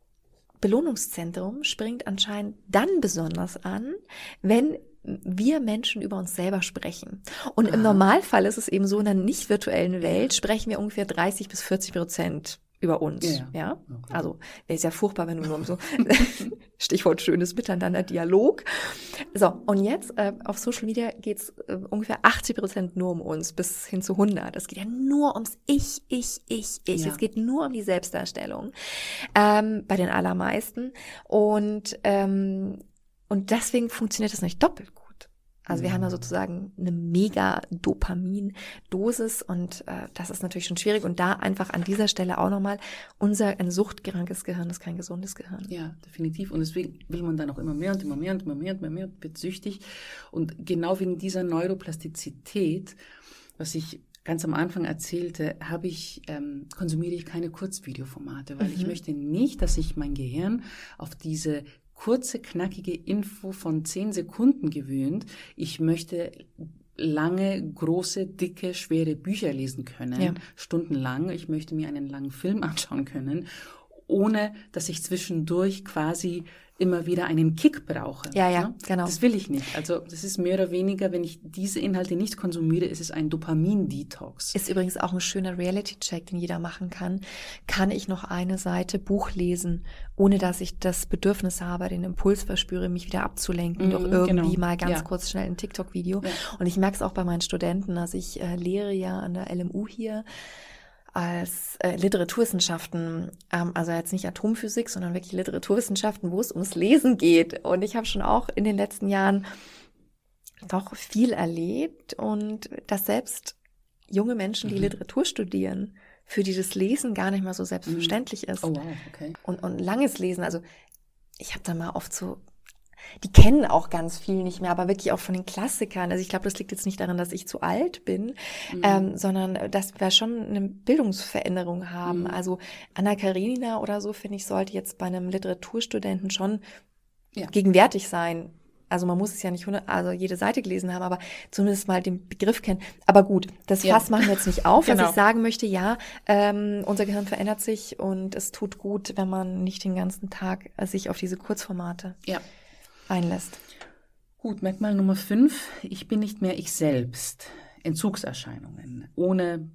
Belohnungszentrum springt anscheinend dann besonders an, wenn wir Menschen über uns selber sprechen. Und Aha. im Normalfall ist es eben so, in einer nicht virtuellen Welt sprechen wir ungefähr 30 bis 40 Prozent über uns. Ja. ja? Okay. Also wäre es ja furchtbar, wenn du nur so Stichwort schönes Miteinander, Dialog. So, und jetzt äh, auf Social Media geht's äh, ungefähr 80 Prozent nur um uns, bis hin zu 100. Es geht ja nur ums Ich, Ich, Ich, Ich. Ja. Es geht nur um die Selbstdarstellung ähm, bei den allermeisten. Und, ähm, und deswegen funktioniert das nicht doppelt gut. Also wir haben ja mhm. sozusagen eine mega Dopamin-Dosis und äh, das ist natürlich schon schwierig. Und da einfach an dieser Stelle auch nochmal, unser ein suchtkrankes Gehirn ist kein gesundes Gehirn. Ja, definitiv. Und deswegen will man dann auch immer mehr und immer mehr und immer mehr und immer mehr und wird süchtig. Und genau wegen dieser Neuroplastizität, was ich ganz am Anfang erzählte, habe ich, ähm, konsumiere ich keine Kurzvideoformate, weil mhm. ich möchte nicht, dass sich mein Gehirn auf diese kurze, knackige Info von zehn Sekunden gewöhnt. Ich möchte lange, große, dicke, schwere Bücher lesen können, ja. stundenlang. Ich möchte mir einen langen Film anschauen können, ohne dass ich zwischendurch quasi immer wieder einen Kick brauche. Ja, ja, genau. Das will ich nicht. Also das ist mehr oder weniger, wenn ich diese Inhalte nicht konsumiere, ist es ein Dopamin-Detox. Ist übrigens auch ein schöner Reality-Check, den jeder machen kann. Kann ich noch eine Seite Buch lesen, ohne dass ich das Bedürfnis habe, den Impuls verspüre, mich wieder abzulenken mhm, durch irgendwie genau. mal ganz ja. kurz schnell ein TikTok-Video. Ja. Und ich merke es auch bei meinen Studenten. Also ich äh, lehre ja an der LMU hier als äh, Literaturwissenschaften, ähm, also jetzt nicht Atomphysik, sondern wirklich Literaturwissenschaften, wo es ums Lesen geht. Und ich habe schon auch in den letzten Jahren doch viel erlebt und dass selbst junge Menschen, die mhm. Literatur studieren, für die das Lesen gar nicht mal so selbstverständlich mhm. ist. Oh wow, okay. Und, und langes Lesen, also ich habe da mal oft so die kennen auch ganz viel nicht mehr, aber wirklich auch von den Klassikern. Also ich glaube, das liegt jetzt nicht daran, dass ich zu alt bin, mhm. ähm, sondern dass wir schon eine Bildungsveränderung haben. Mhm. Also Anna Karenina oder so, finde ich, sollte jetzt bei einem Literaturstudenten schon ja. gegenwärtig sein. Also man muss es ja nicht also jede Seite gelesen haben, aber zumindest mal den Begriff kennen. Aber gut, das ja. Fass machen wir jetzt nicht auf. genau. Was ich sagen möchte, ja, ähm, unser Gehirn verändert sich und es tut gut, wenn man nicht den ganzen Tag äh, sich auf diese Kurzformate ja einlässt. Gut, Merkmal Nummer fünf. Ich bin nicht mehr ich selbst. Entzugserscheinungen. Ohne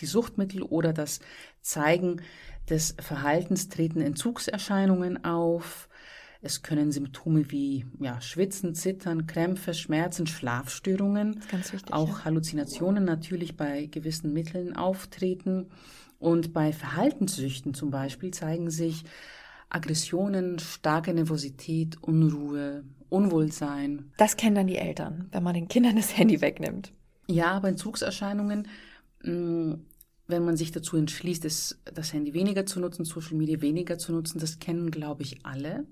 die Suchtmittel oder das Zeigen des Verhaltens treten Entzugserscheinungen auf. Es können Symptome wie ja, Schwitzen, Zittern, Krämpfe, Schmerzen, Schlafstörungen, wichtig, auch ja. Halluzinationen natürlich bei gewissen Mitteln auftreten. Und bei Verhaltenssüchten zum Beispiel zeigen sich Aggressionen, starke Nervosität, Unruhe, Unwohlsein. Das kennen dann die Eltern, wenn man den Kindern das Handy wegnimmt. Ja, aber Entzugserscheinungen, mm, wenn man sich dazu entschließt, das Handy weniger zu nutzen, Social Media weniger zu nutzen, das kennen, glaube ich, alle.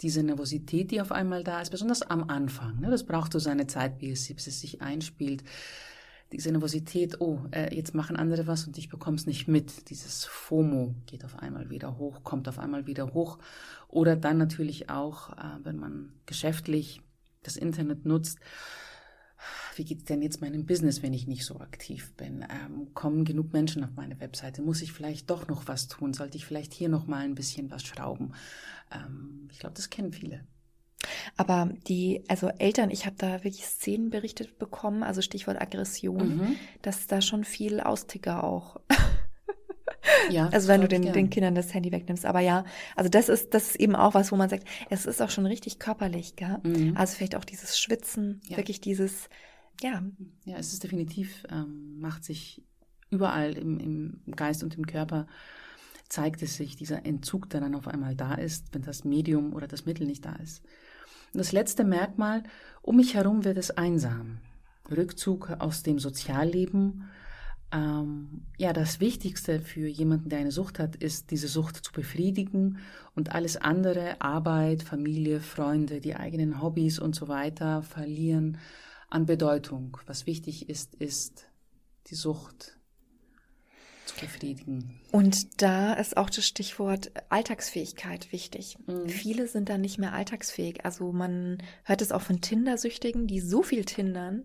Diese Nervosität, die auf einmal da ist, besonders am Anfang. Ne? Das braucht so seine Zeit, bis es sich einspielt diese Nervosität, oh, äh, jetzt machen andere was und ich bekomme es nicht mit. Dieses FOMO geht auf einmal wieder hoch, kommt auf einmal wieder hoch. Oder dann natürlich auch, äh, wenn man geschäftlich das Internet nutzt, wie geht's denn jetzt meinem Business, wenn ich nicht so aktiv bin? Ähm, kommen genug Menschen auf meine Webseite? Muss ich vielleicht doch noch was tun? Sollte ich vielleicht hier noch mal ein bisschen was schrauben? Ähm, ich glaube, das kennen viele. Aber die, also Eltern, ich habe da wirklich Szenen berichtet bekommen, also Stichwort Aggression, mhm. dass da schon viel Austicker auch. Ja, also wenn du den, den Kindern das Handy wegnimmst. Aber ja, also das ist, das ist eben auch was, wo man sagt, es ist auch schon richtig körperlich, gell? Mhm. Also vielleicht auch dieses Schwitzen, ja. wirklich dieses, ja. Ja, es ist definitiv, ähm, macht sich überall im, im Geist und im Körper zeigt es sich, dieser Entzug, der dann auf einmal da ist, wenn das Medium oder das Mittel nicht da ist. Das letzte Merkmal, um mich herum wird es einsam. Rückzug aus dem Sozialleben, ähm, ja, das Wichtigste für jemanden, der eine Sucht hat, ist, diese Sucht zu befriedigen und alles andere, Arbeit, Familie, Freunde, die eigenen Hobbys und so weiter, verlieren an Bedeutung. Was wichtig ist, ist die Sucht befriedigen. Und da ist auch das Stichwort Alltagsfähigkeit wichtig. Mhm. Viele sind dann nicht mehr alltagsfähig. Also man hört es auch von Tinder-Süchtigen, die so viel tindern,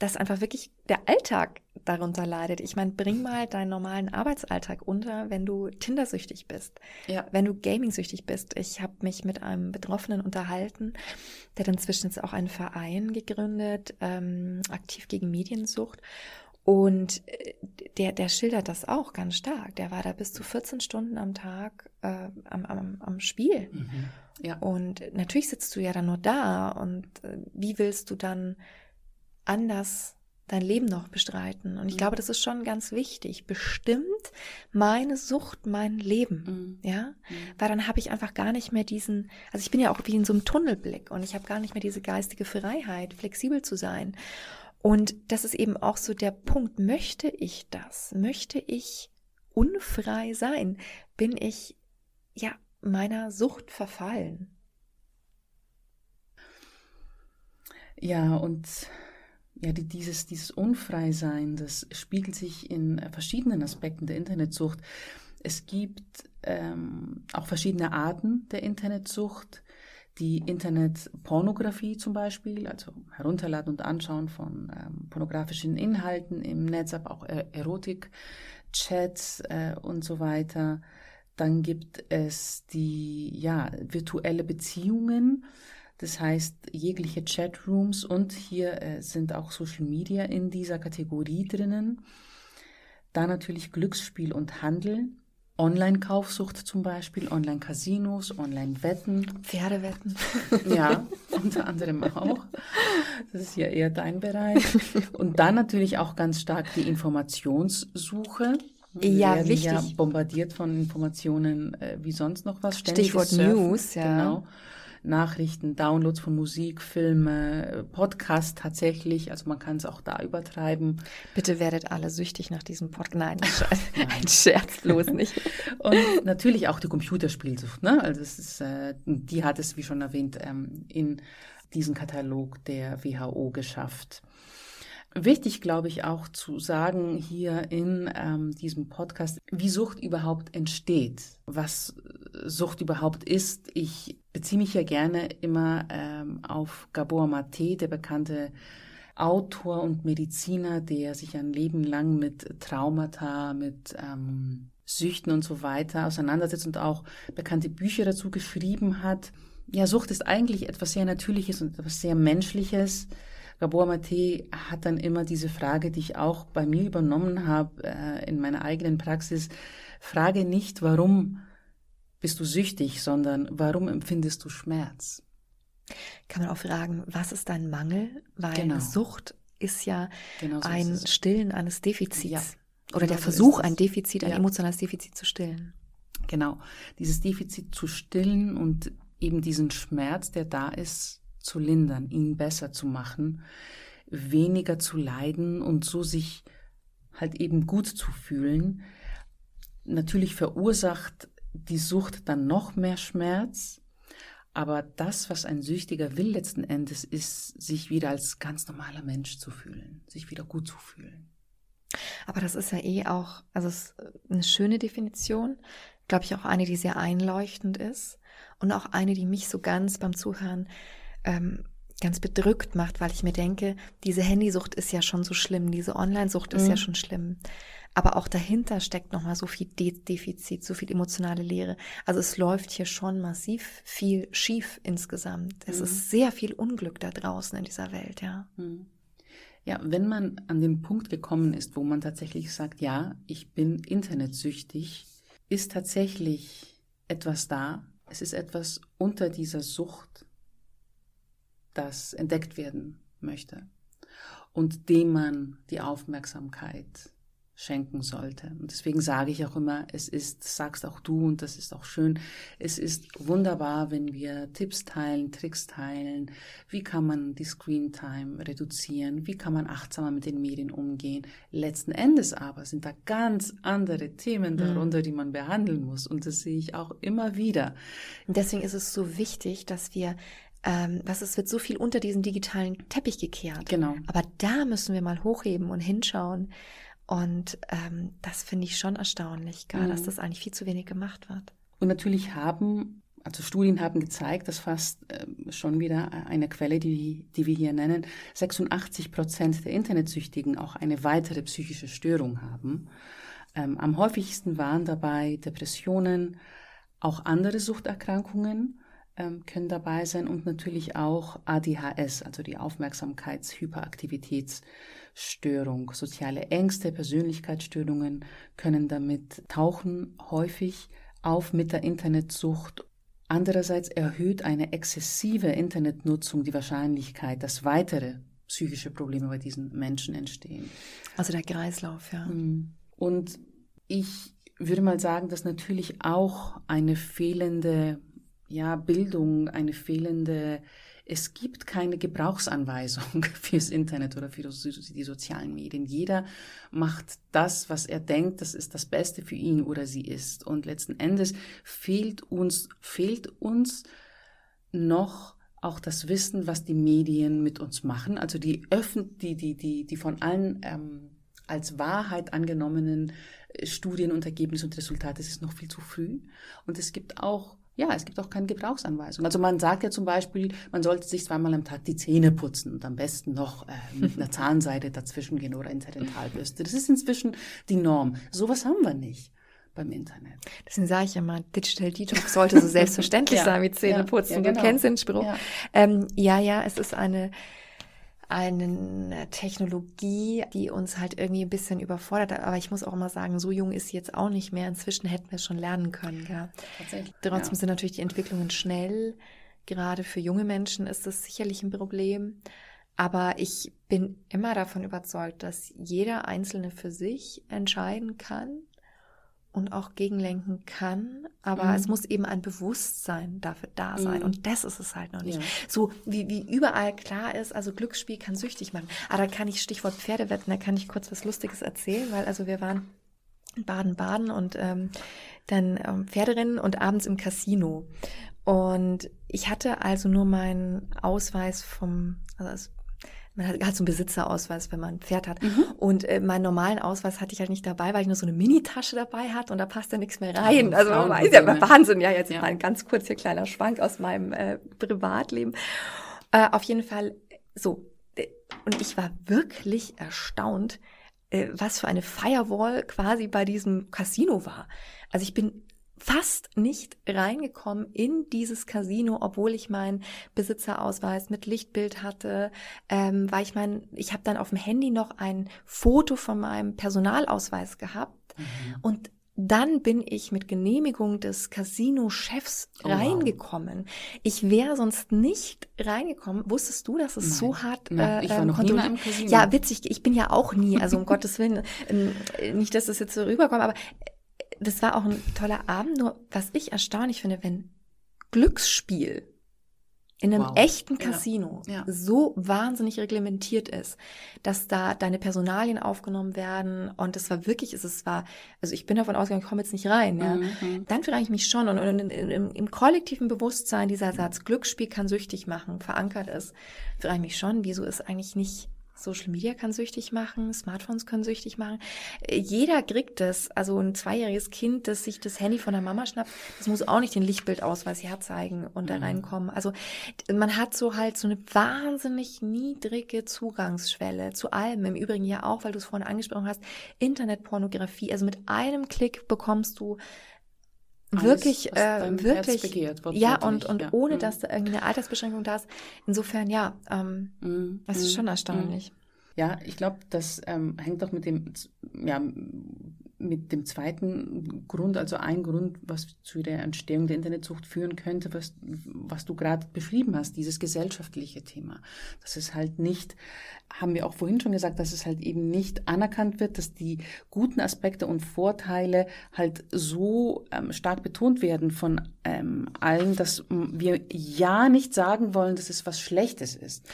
dass einfach wirklich der Alltag darunter leidet. Ich meine, bring mal deinen normalen Arbeitsalltag unter, wenn du Tindersüchtig bist, ja. wenn du Gaming-süchtig bist. Ich habe mich mit einem Betroffenen unterhalten, der hat inzwischen jetzt auch einen Verein gegründet, ähm, aktiv gegen Mediensucht. Und äh, der, der schildert das auch ganz stark. Der war da bis zu 14 Stunden am Tag äh, am, am, am Spiel. Mhm. Ja. Und natürlich sitzt du ja dann nur da und äh, wie willst du dann anders dein Leben noch bestreiten. Und ich mhm. glaube, das ist schon ganz wichtig. Bestimmt meine Sucht mein Leben, mhm. ja, mhm. weil dann habe ich einfach gar nicht mehr diesen, also ich bin ja auch wie in so einem Tunnelblick und ich habe gar nicht mehr diese geistige Freiheit, flexibel zu sein. Und das ist eben auch so der Punkt, möchte ich das? Möchte ich unfrei sein? Bin ich, ja, meiner Sucht verfallen? Ja, und ja, die, dieses, dieses Unfreisein, das spiegelt sich in verschiedenen Aspekten der Internetsucht. Es gibt ähm, auch verschiedene Arten der Internetsucht. Die Internetpornografie zum Beispiel, also Herunterladen und Anschauen von ähm, pornografischen Inhalten im Netz, aber auch Erotik, Chats äh, und so weiter. Dann gibt es die ja, virtuelle Beziehungen das heißt, jegliche Chatrooms und hier äh, sind auch Social Media in dieser Kategorie drinnen. Da natürlich Glücksspiel und Handel, Online-Kaufsucht zum Beispiel, Online-Casinos, Online-Wetten. Pferdewetten. Ja, unter anderem auch. Das ist ja eher dein Bereich. Und dann natürlich auch ganz stark die Informationssuche. Wir ja, werden wichtig. ja bombardiert von Informationen äh, wie sonst noch was. Stichwort Surfen, News, ja. Genau. Nachrichten, Downloads von Musik, Filme, Podcast tatsächlich. Also man kann es auch da übertreiben. Bitte werdet alle süchtig nach diesem Podcast. Nein, ein Scherz bloß nicht. Und natürlich auch die Computerspielsucht. Ne? Also es ist, äh, die hat es, wie schon erwähnt, ähm, in diesen Katalog der WHO geschafft. Wichtig, glaube ich, auch zu sagen hier in ähm, diesem Podcast, wie Sucht überhaupt entsteht, was Sucht überhaupt ist. Ich beziehe mich ja gerne immer ähm, auf Gabor Mate, der bekannte Autor und Mediziner, der sich ein Leben lang mit Traumata, mit ähm, Süchten und so weiter auseinandersetzt und auch bekannte Bücher dazu geschrieben hat. Ja, Sucht ist eigentlich etwas sehr Natürliches und etwas sehr Menschliches. Gabor Mate hat dann immer diese Frage, die ich auch bei mir übernommen habe äh, in meiner eigenen Praxis. Frage nicht, warum bist du süchtig, sondern warum empfindest du Schmerz? Kann man auch fragen, was ist dein Mangel? Weil genau. Sucht ist ja genau so ein ist Stillen eines Defizits. Ja, oder genau der Versuch, so ein Defizit, ein ja. emotionales Defizit zu stillen. Genau, dieses Defizit zu stillen und eben diesen Schmerz, der da ist, zu lindern, ihn besser zu machen, weniger zu leiden und so sich halt eben gut zu fühlen. Natürlich verursacht die Sucht dann noch mehr Schmerz, aber das, was ein Süchtiger will letzten Endes, ist, sich wieder als ganz normaler Mensch zu fühlen, sich wieder gut zu fühlen. Aber das ist ja eh auch, also es ist eine schöne Definition, glaube ich auch eine, die sehr einleuchtend ist und auch eine, die mich so ganz beim Zuhören ähm, ganz bedrückt macht, weil ich mir denke, diese Handysucht ist ja schon so schlimm, diese Online-Sucht ist mhm. ja schon schlimm. Aber auch dahinter steckt nochmal so viel De Defizit, so viel emotionale Leere. Also es läuft hier schon massiv viel schief insgesamt. Es mhm. ist sehr viel Unglück da draußen in dieser Welt, ja. Mhm. Ja, wenn man an den Punkt gekommen ist, wo man tatsächlich sagt, ja, ich bin internetsüchtig, ist tatsächlich etwas da. Es ist etwas unter dieser Sucht, das entdeckt werden möchte und dem man die Aufmerksamkeit schenken sollte. Und deswegen sage ich auch immer, es ist, sagst auch du, und das ist auch schön, es ist wunderbar, wenn wir Tipps teilen, Tricks teilen, wie kann man die Screen Time reduzieren, wie kann man achtsamer mit den Medien umgehen. Letzten Endes aber sind da ganz andere Themen mhm. darunter, die man behandeln muss. Und das sehe ich auch immer wieder. Und deswegen ist es so wichtig, dass wir ähm, was es wird so viel unter diesen digitalen Teppich gekehrt. Genau. Aber da müssen wir mal hochheben und hinschauen. Und ähm, das finde ich schon erstaunlich, gar, mhm. dass das eigentlich viel zu wenig gemacht wird. Und natürlich haben, also Studien haben gezeigt, dass fast äh, schon wieder eine Quelle, die, die wir hier nennen, 86 Prozent der Internetsüchtigen auch eine weitere psychische Störung haben. Ähm, am häufigsten waren dabei Depressionen, auch andere Suchterkrankungen ähm, können dabei sein und natürlich auch ADHS, also die Aufmerksamkeitshyperaktivitätsstörung. Soziale Ängste, Persönlichkeitsstörungen können damit tauchen häufig auf mit der Internetsucht. Andererseits erhöht eine exzessive Internetnutzung die Wahrscheinlichkeit, dass weitere psychische Probleme bei diesen Menschen entstehen. Also der Kreislauf, ja. Hm. Und ich würde mal sagen, dass natürlich auch eine fehlende ja, Bildung, eine fehlende, es gibt keine Gebrauchsanweisung fürs Internet oder für die sozialen Medien. Jeder macht das, was er denkt, das ist das Beste für ihn oder sie ist. Und letzten Endes fehlt uns, fehlt uns noch auch das Wissen, was die Medien mit uns machen. Also die öffnen, die, die, die, die von allen ähm, als Wahrheit angenommenen äh, Studien und Ergebnisse und Resultate, es ist noch viel zu früh. Und es gibt auch ja, es gibt auch keine Gebrauchsanweisung. Also man sagt ja zum Beispiel, man sollte sich zweimal am Tag die Zähne putzen und am besten noch äh, mit einer Zahnseide dazwischen gehen oder Interdentalbürste. Das ist inzwischen die Norm. Sowas haben wir nicht beim Internet. Deswegen sage ich immer, Digital Detox sollte so selbstverständlich ja, sein wie Zähneputzen. Ja, ja, genau. Du kennst den Spruch. Ja. Ähm, ja, ja, es ist eine eine Technologie, die uns halt irgendwie ein bisschen überfordert. Aber ich muss auch immer sagen, so jung ist sie jetzt auch nicht mehr. Inzwischen hätten wir es schon lernen können. Ja. Tatsächlich. Trotzdem ja. sind natürlich die Entwicklungen schnell. Gerade für junge Menschen ist das sicherlich ein Problem. Aber ich bin immer davon überzeugt, dass jeder Einzelne für sich entscheiden kann, und auch gegenlenken kann, aber mhm. es muss eben ein Bewusstsein dafür da sein mhm. und das ist es halt noch nicht. Ja. So wie, wie überall klar ist, also Glücksspiel kann süchtig machen. Aber ah, da kann ich Stichwort Pferdewetten, da kann ich kurz was Lustiges erzählen, weil also wir waren in Baden-Baden und ähm, dann ähm, Pferderennen und abends im Casino. Und ich hatte also nur meinen Ausweis vom, also man hat, hat so einen Besitzerausweis, wenn man ein Pferd hat. Mhm. Und äh, meinen normalen Ausweis hatte ich halt nicht dabei, weil ich nur so eine Minitasche dabei hatte und da passt ja nichts mehr rein. Also man weiß ja, Wahnsinn. Ja, jetzt ja. mal ein ganz kurz hier kleiner Schwank aus meinem äh, Privatleben. Äh, auf jeden Fall so. Und ich war wirklich erstaunt, äh, was für eine Firewall quasi bei diesem Casino war. Also ich bin fast nicht reingekommen in dieses Casino, obwohl ich meinen Besitzerausweis mit Lichtbild hatte, ähm, weil ich mein, ich habe dann auf dem Handy noch ein Foto von meinem Personalausweis gehabt mhm. und dann bin ich mit Genehmigung des Casino-Chefs oh, reingekommen. Wow. Ich wäre sonst nicht reingekommen. Wusstest du, dass es Nein. so hart Nein, ich war äh, noch nie im Casino. Ja, witzig. Ich bin ja auch nie. Also um Gottes Willen, ähm, nicht, dass das jetzt so rüberkommt, aber das war auch ein toller Abend, nur was ich erstaunlich finde, wenn Glücksspiel in einem wow. echten Casino ja, ja. so wahnsinnig reglementiert ist, dass da deine Personalien aufgenommen werden und es war wirklich, es war, also ich bin davon ausgegangen, ich komme jetzt nicht rein, ja. Mhm. Dann frage ich mich schon und, und in, im, im, kollektiven Bewusstsein dieser Satz Glücksspiel kann süchtig machen, verankert ist, frage ich mich schon, wieso ist eigentlich nicht Social Media kann süchtig machen, Smartphones können süchtig machen. Jeder kriegt das. Also ein zweijähriges Kind, das sich das Handy von der Mama schnappt, das muss auch nicht den Lichtbildausweis herzeigen und da mhm. reinkommen. Also man hat so halt so eine wahnsinnig niedrige Zugangsschwelle zu allem. Im Übrigen ja auch, weil du es vorhin angesprochen hast, Internetpornografie. Also mit einem Klick bekommst du alles, wirklich, äh, wirklich, begehrt, ja, und, und ja. ohne, mhm. dass da irgendwie eine Altersbeschränkung da ist. Insofern, ja, ähm, mhm. das ist schon mhm. erstaunlich. Ja, ich glaube, das ähm, hängt doch mit dem, ja, mit dem zweiten Grund, also ein Grund, was zu der Entstehung der Internetsucht führen könnte, was, was du gerade beschrieben hast, dieses gesellschaftliche Thema. Dass es halt nicht, haben wir auch vorhin schon gesagt, dass es halt eben nicht anerkannt wird, dass die guten Aspekte und Vorteile halt so ähm, stark betont werden von ähm, allen, dass wir ja nicht sagen wollen, dass es was Schlechtes ist.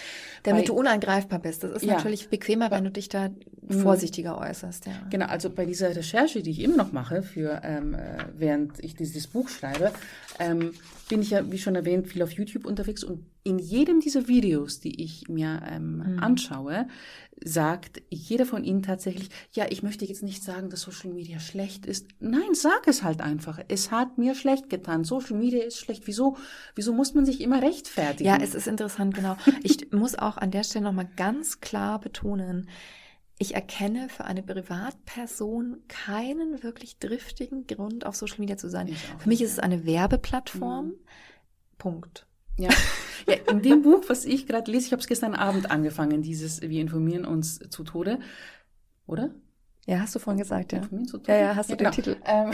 Damit Weil, du unangreifbar bist. Das ist ja, natürlich bequemer, wenn du dich da mhm. vorsichtiger äußerst. Ja. Genau, also bei dieser Recherche, die ich immer noch mache, für ähm, äh, während ich dieses Buch schreibe, ähm, bin ich ja, wie schon erwähnt, viel auf YouTube unterwegs und in jedem dieser Videos, die ich mir ähm, mhm. anschaue, sagt jeder von ihnen tatsächlich, ja, ich möchte jetzt nicht sagen, dass Social Media schlecht ist. Nein, sag es halt einfach. Es hat mir schlecht getan. Social Media ist schlecht. Wieso, wieso muss man sich immer rechtfertigen? Ja, es ist interessant, genau. Ich muss auch an der Stelle nochmal ganz klar betonen, ich erkenne für eine Privatperson keinen wirklich driftigen Grund, auf Social Media zu sein. Für mich ist es eine Werbeplattform. Mhm. Punkt. Ja. ja, in dem Buch, was ich gerade lese, ich habe es gestern Abend angefangen, dieses Wir informieren uns zu Tode, oder? Ja, hast du vorhin gesagt, ja. Informieren zu Tode? Ja, ja, hast du ja, den genau. Titel. Ähm,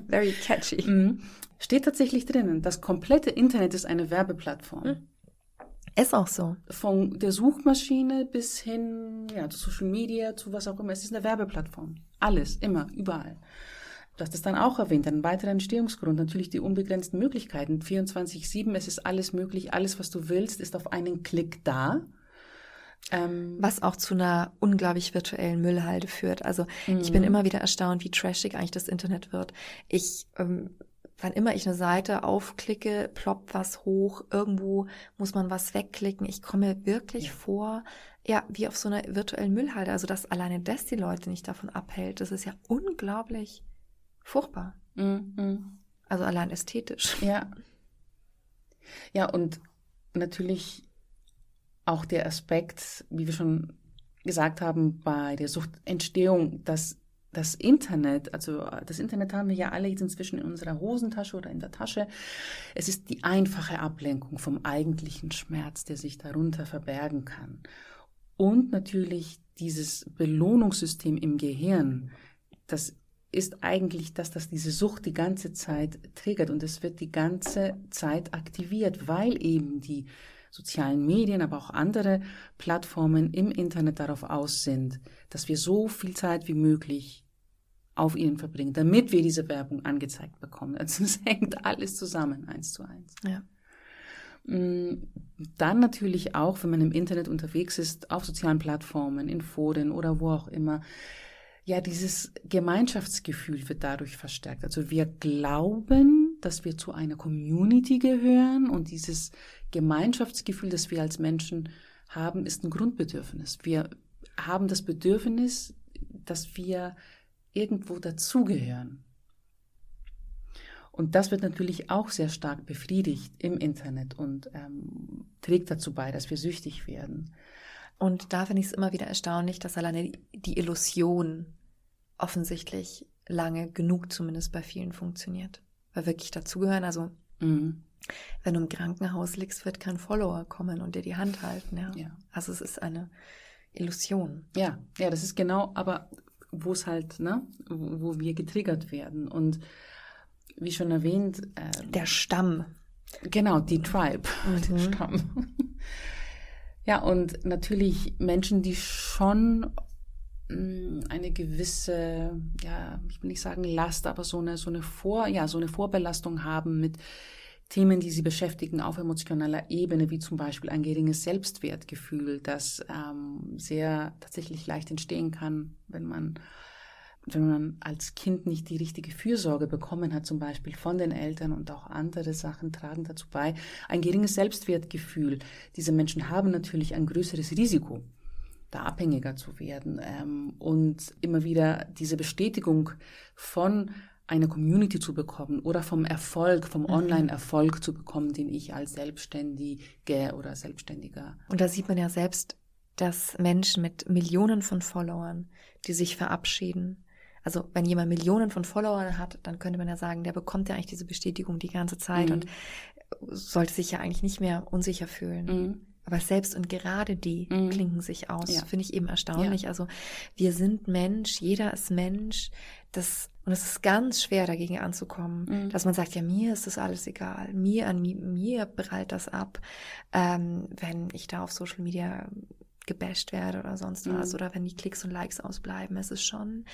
Very catchy. Mhm. Steht tatsächlich drinnen, das komplette Internet ist eine Werbeplattform. Mhm. Ist auch so. Von der Suchmaschine bis hin ja, zu Social Media, zu was auch immer. Es ist eine Werbeplattform. Alles, immer, überall. Du hast es dann auch erwähnt, ein weiterer Entstehungsgrund, natürlich die unbegrenzten Möglichkeiten. 24-7, es ist alles möglich, alles, was du willst, ist auf einen Klick da. Ähm, was auch zu einer unglaublich virtuellen Müllhalde führt. Also ich bin mhm. immer wieder erstaunt, wie trashig eigentlich das Internet wird. Ich ähm, wann immer ich eine Seite aufklicke, ploppt was hoch, irgendwo muss man was wegklicken. Ich komme wirklich ja. vor, ja, wie auf so einer virtuellen Müllhalde. Also, dass alleine das die Leute nicht davon abhält, das ist ja unglaublich furchtbar. Mhm. Also allein ästhetisch. Ja. Ja, und natürlich auch der Aspekt, wie wir schon gesagt haben, bei der Suchtentstehung, dass das Internet, also das Internet haben wir ja alle jetzt inzwischen in unserer Hosentasche oder in der Tasche. Es ist die einfache Ablenkung vom eigentlichen Schmerz, der sich darunter verbergen kann. Und natürlich dieses Belohnungssystem im Gehirn, das ist eigentlich das, dass diese Sucht die ganze Zeit triggert und es wird die ganze Zeit aktiviert, weil eben die sozialen Medien, aber auch andere Plattformen im Internet darauf aus sind, dass wir so viel Zeit wie möglich auf ihnen verbringen, damit wir diese Werbung angezeigt bekommen. Also es hängt alles zusammen, eins zu eins. Ja. Mm, dann natürlich auch, wenn man im Internet unterwegs ist, auf sozialen Plattformen, in Foren oder wo auch immer, ja, dieses Gemeinschaftsgefühl wird dadurch verstärkt. Also wir glauben, dass wir zu einer Community gehören und dieses Gemeinschaftsgefühl, das wir als Menschen haben, ist ein Grundbedürfnis. Wir haben das Bedürfnis, dass wir irgendwo dazugehören. Und das wird natürlich auch sehr stark befriedigt im Internet und ähm, trägt dazu bei, dass wir süchtig werden. Und da finde ich es immer wieder erstaunlich, dass alleine die Illusion offensichtlich lange genug zumindest bei vielen funktioniert. Weil wirklich dazugehören, also mhm. wenn du im Krankenhaus liegst, wird kein Follower kommen und dir die Hand halten. Ja. ja. Also es ist eine Illusion. Ja, ja, das ist genau, aber wo es halt, ne, wo, wir getriggert werden. Und wie schon erwähnt. Äh, der Stamm. Genau, die Tribe. Mhm. Der Stamm. Ja, und natürlich Menschen, die schon mm, eine gewisse, ja, ich will nicht sagen Last, aber so eine, so eine Vor, ja, so eine Vorbelastung haben mit Themen, die sie beschäftigen auf emotionaler Ebene, wie zum Beispiel ein geringes Selbstwertgefühl, das ähm, sehr tatsächlich leicht entstehen kann, wenn man wenn man als Kind nicht die richtige Fürsorge bekommen hat, zum Beispiel von den Eltern und auch andere Sachen tragen dazu bei, ein geringes Selbstwertgefühl. Diese Menschen haben natürlich ein größeres Risiko, da abhängiger zu werden ähm, und immer wieder diese Bestätigung von eine Community zu bekommen oder vom Erfolg, vom mhm. Online-Erfolg zu bekommen, den ich als Selbstständige oder Selbstständiger. Und da sieht man ja selbst, dass Menschen mit Millionen von Followern, die sich verabschieden. Also wenn jemand Millionen von Followern hat, dann könnte man ja sagen, der bekommt ja eigentlich diese Bestätigung die ganze Zeit mhm. und sollte sich ja eigentlich nicht mehr unsicher fühlen. Mhm. aber selbst und gerade die Mhm. klinken sich aus. Ja. Finde ich eben erstaunlich. Also wir sind Mensch, jeder ist Mensch. Das, und es ist ganz schwer, dagegen anzukommen, Mhm. dass man sagt, ja, mir ist das alles egal. Mir an mi- mir prallt das ab, ähm, wenn ich da auf Social Media gebasht werde oder sonst was Mhm. oder wenn die Klicks und Likes ausbleiben. Es ist schon,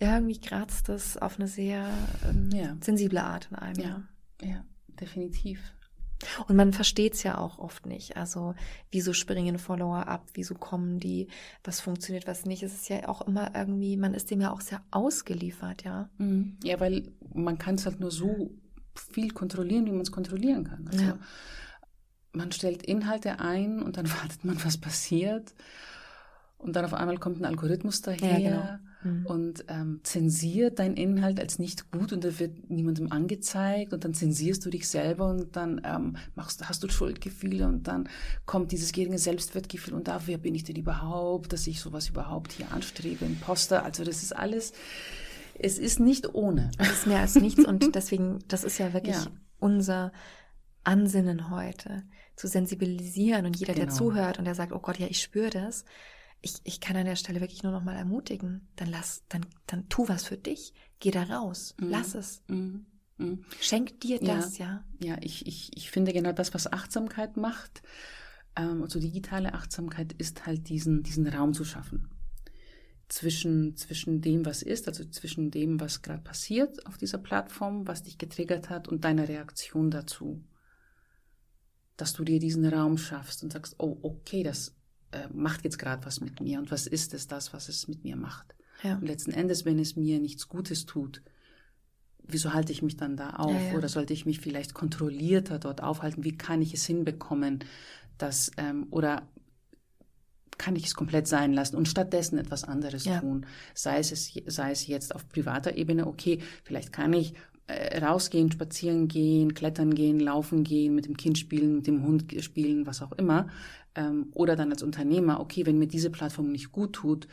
irgendwie kratzt es auf eine sehr ähm, Ja. sensible Art in einem. Ja. Ja, definitiv. Und man versteht es ja auch oft nicht. Also, wieso springen Follower ab? Wieso kommen die? Was funktioniert, was nicht? Es ist ja auch immer irgendwie, man ist dem ja auch sehr ausgeliefert, ja. Mhm. Ja, weil man kann es halt nur so viel kontrollieren, wie man es kontrollieren kann. Also Ja. Man stellt Inhalte ein und dann wartet man, was passiert. Und dann auf einmal kommt ein Algorithmus daher Ja, genau. Mhm. und ähm, zensiert deinen Inhalt als nicht gut und der wird niemandem angezeigt und dann zensierst du dich selber und dann ähm, machst, hast du Schuldgefühle und dann kommt dieses geringe Selbstwertgefühl und da, wer bin ich denn überhaupt, dass ich sowas überhaupt hier anstrebe, Imposter, also das ist alles, es ist nicht ohne. Es ist mehr als nichts und deswegen, das ist ja wirklich Ja. unser Ansinnen heute, zu sensibilisieren und jeder, der Genau. zuhört und der sagt, oh Gott, ja, ich spüre das, ich, ich kann an der Stelle wirklich nur noch mal ermutigen, dann lass, dann, dann tu was für dich, geh da raus, Mhm. lass es, Mhm. Mhm. schenk dir Ja. das, ja. Ja, ich, ich, ich finde genau das, was Achtsamkeit macht, ähm, also digitale Achtsamkeit ist halt diesen, diesen Raum zu schaffen. Zwischen, zwischen dem, was ist, also zwischen dem, was gerade passiert auf dieser Plattform, was dich getriggert hat und deiner Reaktion dazu. Dass du dir diesen Raum schaffst und sagst, oh, okay, das äh, macht jetzt gerade was mit mir und was ist es das, was es mit mir macht. ja. Und letzten Endes, wenn es mir nichts Gutes tut, wieso halte ich mich dann da auf? Ja, ja. Oder sollte ich mich vielleicht kontrollierter dort aufhalten? Wie kann ich es hinbekommen, dass, ähm, oder kann ich es komplett sein lassen und stattdessen etwas anderes Ja. tun? Sei es, sei es jetzt auf privater Ebene, okay, vielleicht kann ich rausgehen, spazieren gehen, klettern gehen, laufen gehen, mit dem Kind spielen, mit dem Hund spielen, was auch immer. Ähm, oder dann als Unternehmer, okay, wenn mir diese Plattform nicht gut tut,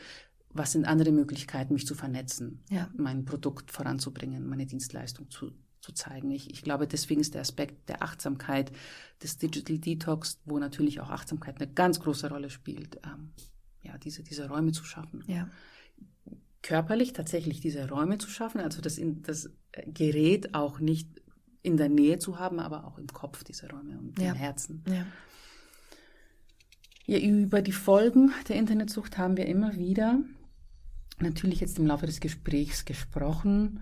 was sind andere Möglichkeiten, mich zu vernetzen, Ja. mein Produkt voranzubringen, meine Dienstleistung zu, zu zeigen. Ich, ich glaube, deswegen ist der Aspekt der Achtsamkeit, des Digital Detox, wo natürlich auch Achtsamkeit eine ganz große Rolle spielt, ähm, ja, diese, diese Räume zu schaffen. Ja. Körperlich tatsächlich diese Räume zu schaffen, also das, in, das Gerät auch nicht in der Nähe zu haben, aber auch im Kopf diese Räume und Ja. im Herzen. Ja. Ja, über die Folgen der Internetsucht haben wir immer wieder natürlich jetzt im Laufe des Gesprächs gesprochen.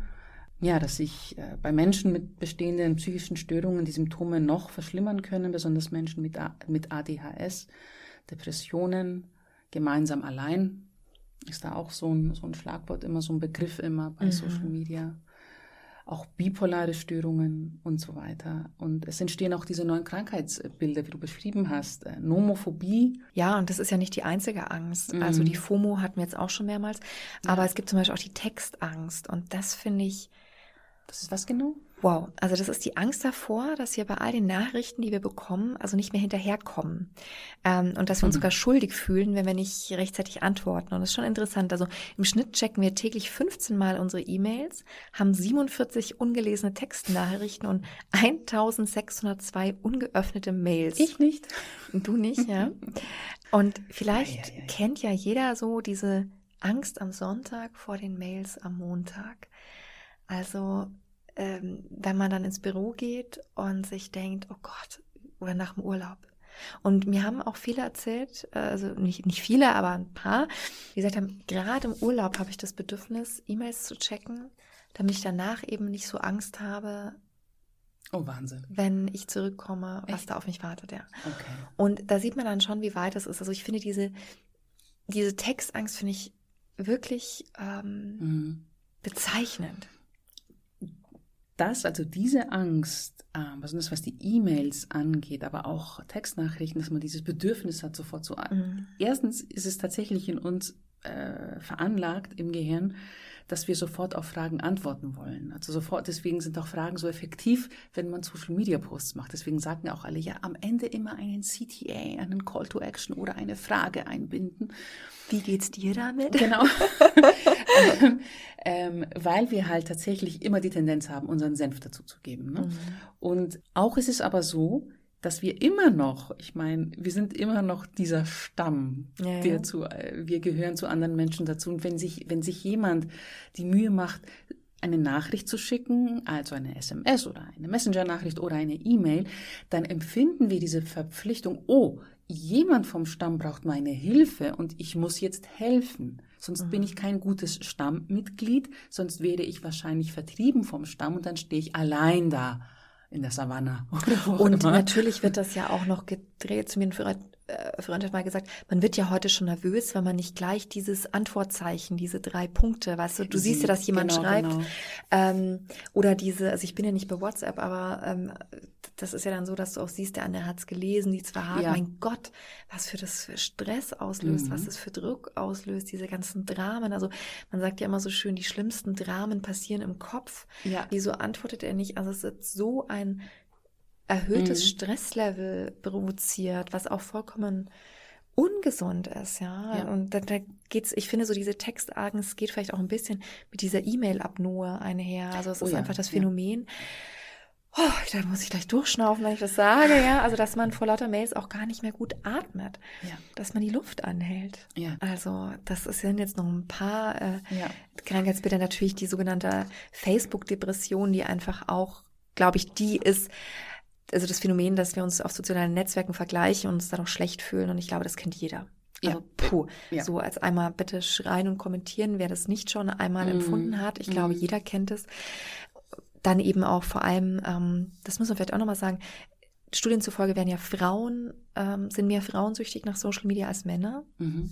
Ja, dass sich äh, bei Menschen mit bestehenden psychischen Störungen die Symptome noch verschlimmern können, besonders Menschen mit, A mit ADHS, Depressionen, gemeinsam allein. Ist da auch so ein, so ein Schlagwort, immer so ein Begriff immer bei Mhm. Social Media. Auch bipolare Störungen und so weiter. Und es entstehen auch diese neuen Krankheitsbilder, wie du beschrieben hast. Äh, Nomophobie, Ja, und das ist ja nicht die einzige Angst. Mhm. Also die FOMO hatten wir jetzt auch schon mehrmals. Aber es gibt zum Beispiel auch die Textangst. Und das finde ich, das ist was genau? Wow. Also das ist die Angst davor, dass wir bei all den Nachrichten, die wir bekommen, also nicht mehr hinterherkommen. Ähm, und dass wir uns Mhm. sogar schuldig fühlen, wenn wir nicht rechtzeitig antworten. Und das ist schon interessant. Also im Schnitt checken wir täglich 15 Mal unsere E-Mails, haben 47 ungelesene Textnachrichten und 1602 ungeöffnete Mails. Ich nicht. Du nicht, ja. Und vielleicht Ei, ei, ei. kennt ja jeder so diese Angst am Sonntag vor den Mails am Montag. Also, ähm, wenn man dann ins Büro geht und sich denkt, oh Gott, oder nach dem Urlaub. Und mir haben auch viele erzählt, äh, also nicht, nicht viele, aber ein paar, die gesagt haben, gerade im Urlaub habe ich das Bedürfnis, E-Mails zu checken, damit ich danach eben nicht so Angst habe, Oh, Wahnsinn. wenn ich zurückkomme, was Echt? da auf mich wartet, ja. Okay. Und da sieht man dann schon, wie weit es ist. Also ich finde diese, diese Textangst finde ich wirklich ähm, Mhm. bezeichnend. Das, also diese Angst, äh, besonders was die E-Mails angeht, aber auch Textnachrichten, dass man dieses Bedürfnis hat, sofort zu. Mhm. Erstens ist es tatsächlich in uns äh, veranlagt im Gehirn, dass wir sofort auf Fragen antworten wollen. Also sofort, deswegen sind auch Fragen so effektiv, wenn man Social Media Posts macht. Deswegen sagen ja auch alle, ja, am Ende immer einen CTA, einen Call to Action oder eine Frage einbinden. Wie geht's dir damit? Genau. ähm, ähm, weil wir halt tatsächlich immer die Tendenz haben, unseren Senf dazu zu geben. Ne? Mhm. Und auch ist es aber so, dass wir immer noch, ich meine, wir sind immer noch dieser Stamm, ja, der zu, wir gehören zu anderen Menschen dazu. Und wenn sich, wenn sich jemand die Mühe macht, eine Nachricht zu schicken, also eine SMS oder eine Messenger-Nachricht oder eine E-Mail, dann empfinden wir diese Verpflichtung, oh, jemand vom Stamm braucht meine Hilfe und ich muss jetzt helfen. Sonst mhm. bin ich kein gutes Stammmitglied, sonst wäre ich wahrscheinlich vertrieben vom Stamm und dann stehe ich allein da in der Savanne. Und natürlich wird das ja auch noch gedreht. Zu mir äh, Freund hat mal gesagt, man wird ja heute schon nervös, wenn man nicht gleich dieses Antwortzeichen, diese drei Punkte, weißt du, du siehst ja, dass jemand genau, schreibt. Genau. Ähm, oder diese, also ich bin ja nicht bei WhatsApp, aber ähm, das ist ja dann so, dass du auch siehst, der andere hat es gelesen, die zwei haben, ja. mein Gott, was für das für Stress auslöst, mhm. was das für Druck auslöst, diese ganzen Dramen. Also man sagt ja immer so schön, die schlimmsten Dramen passieren im Kopf. Ja. Wieso antwortet er nicht? Also es ist so ein erhöhtes mhm. Stresslevel provoziert, was auch vollkommen ungesund ist, ja. ja. Und da, da geht's, ich finde so diese Textargen, es geht vielleicht auch ein bisschen mit dieser E-Mail-Abnohe einher. Also es oh ist ja, einfach das Phänomen. Ja oh, da muss ich gleich durchschnaufen, wenn ich das sage, ja. Also, dass man vor lauter Mails auch gar nicht mehr gut atmet. Ja. Dass man die Luft anhält. Ja. Also, das sind jetzt noch ein paar äh. Krankheitsbilder. Natürlich die sogenannte Facebook-Depression, die einfach auch, glaube ich, die ist, also das Phänomen, dass wir uns auf sozialen Netzwerken vergleichen und uns dann auch schlecht fühlen. Und ich glaube, das kennt jeder. Also, ja. puh, ja. so als einmal bitte schreien und kommentieren, wer das nicht schon einmal mm. empfunden hat. Ich mm. glaube, mhm. jeder kennt es dann eben auch vor allem, ähm, das muss man vielleicht auch nochmal sagen, Studien zufolge werden ja Frauen, ähm, sind mehr frauensüchtig nach Social Media als Männer. Mhm.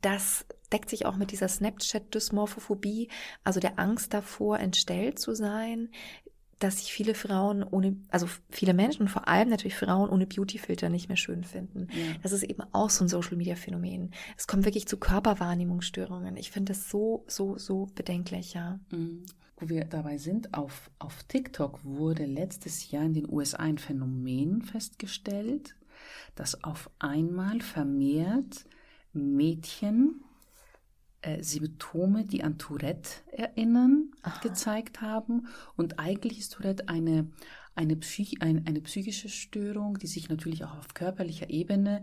Das deckt sich auch mit dieser Snapchat-Dysmorphophobie, also der Angst davor, entstellt zu sein, dass sich viele Frauen ohne, also viele Menschen und vor allem natürlich Frauen ohne Beautyfilter nicht mehr schön finden. Ja. Das ist eben auch so ein Social Media Phänomen. Es kommt wirklich zu Körperwahrnehmungsstörungen. Ich finde das so, so, so bedenklich, ja. Mhm wo wir dabei sind, auf, auf TikTok wurde letztes Jahr in den USA ein Phänomen festgestellt, dass auf einmal vermehrt Mädchen äh, Symptome, die an Tourette erinnern, Aha. gezeigt haben. Und eigentlich ist Tourette eine, eine, Psych ein, eine psychische Störung, die sich natürlich auch auf körperlicher Ebene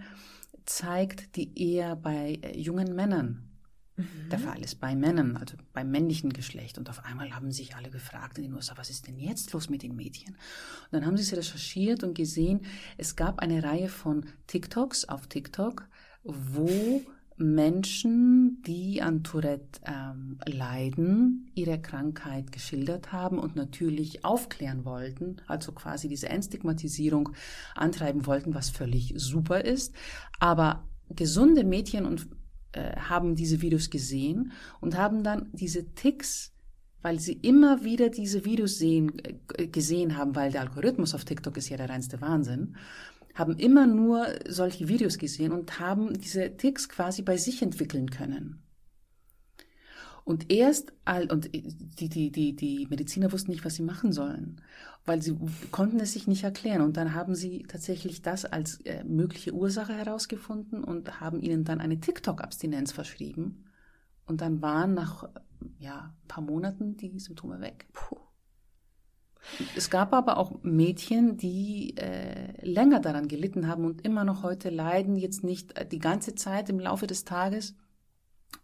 zeigt, die eher bei äh, jungen Männern mhm. der Fall ist bei Männern, also beim männlichen Geschlecht. Und auf einmal haben sich alle gefragt in den USA, was ist denn jetzt los mit den Mädchen? Und dann haben sie es recherchiert und gesehen, es gab eine Reihe von TikToks auf TikTok, wo Menschen, die an Tourette ähm, leiden, ihre Krankheit geschildert haben und natürlich aufklären wollten, also quasi diese Entstigmatisierung antreiben wollten, was völlig super ist. Aber gesunde Mädchen und äh, haben diese Videos gesehen und haben dann diese Ticks, weil sie immer wieder diese Videos sehen, äh, gesehen haben, weil der Algorithmus auf TikTok ist ja der reinste Wahnsinn, haben immer nur solche Videos gesehen und haben diese Ticks quasi bei sich entwickeln können. Und erst all, und die, die, die, die Mediziner wussten nicht, was sie machen sollen, weil sie konnten es sich nicht erklären. Und dann haben sie tatsächlich das als äh, mögliche Ursache herausgefunden und haben ihnen dann eine TikTok-Abstinenz verschrieben. Und dann waren nach ja, ein paar Monaten die Symptome weg. Puh. Es gab aber auch Mädchen, die äh, länger daran gelitten haben und immer noch heute leiden, jetzt nicht die ganze Zeit im Laufe des Tages,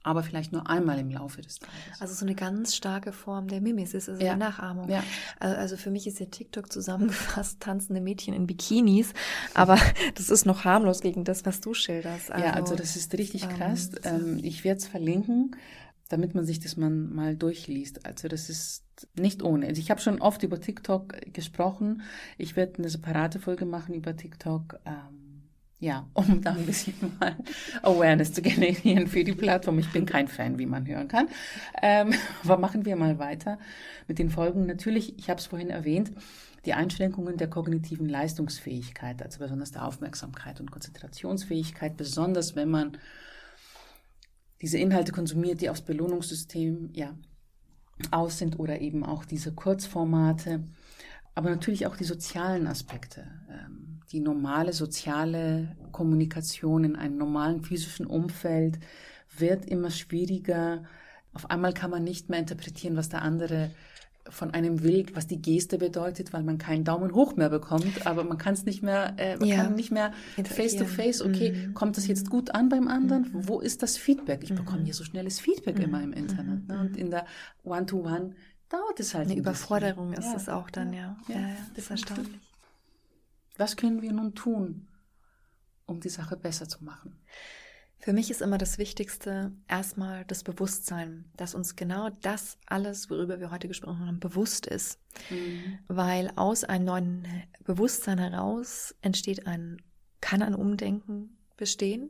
aber vielleicht nur einmal im Laufe des Tages. Also so eine ganz starke Form der Mimesis, also ja. der Nachahmung. Ja. Also für mich ist ja TikTok zusammengefasst tanzende Mädchen in Bikinis, aber das ist noch harmlos gegen das, was du schilderst. Also, ja, also das ist richtig ähm, krass. Ähm, ich werde es verlinken, damit man sich das man mal durchliest. Also das ist nicht ohne. Also ich habe schon oft über TikTok gesprochen. Ich werde eine separate Folge machen über TikTok. Ähm, ja, um da ein bisschen mal Awareness zu generieren für die Plattform. Ich bin kein Fan, wie man hören kann. Ähm, aber machen wir mal weiter mit den Folgen. Natürlich, ich habe es vorhin erwähnt, die Einschränkungen der kognitiven Leistungsfähigkeit, also besonders der Aufmerksamkeit und Konzentrationsfähigkeit, besonders wenn man diese Inhalte konsumiert, die aufs Belohnungssystem ja aus sind oder eben auch diese Kurzformate, aber natürlich auch die sozialen Aspekte. Ähm, die normale soziale Kommunikation in einem normalen physischen Umfeld wird immer schwieriger. Auf einmal kann man nicht mehr interpretieren, was der andere von einem will, was die Geste bedeutet, weil man keinen Daumen hoch mehr bekommt, aber man kann es nicht mehr, äh, man ja. kann nicht mehr face to face, okay, mhm. kommt das jetzt gut an beim anderen? Mhm. Wo ist das Feedback? Ich bekomme mhm. hier so schnelles Feedback mhm. immer im Internet. Ne? Und in der One-to-One -One dauert es halt. Eine Überforderung ist es auch dann, ja. Ja, ja, ja das ist erstaunlich. Was können wir nun tun, um die Sache besser zu machen? Für mich ist immer das Wichtigste erstmal das Bewusstsein, dass uns genau das alles, worüber wir heute gesprochen haben, bewusst ist. Mhm. Weil aus einem neuen Bewusstsein heraus entsteht ein, kann ein Umdenken bestehen.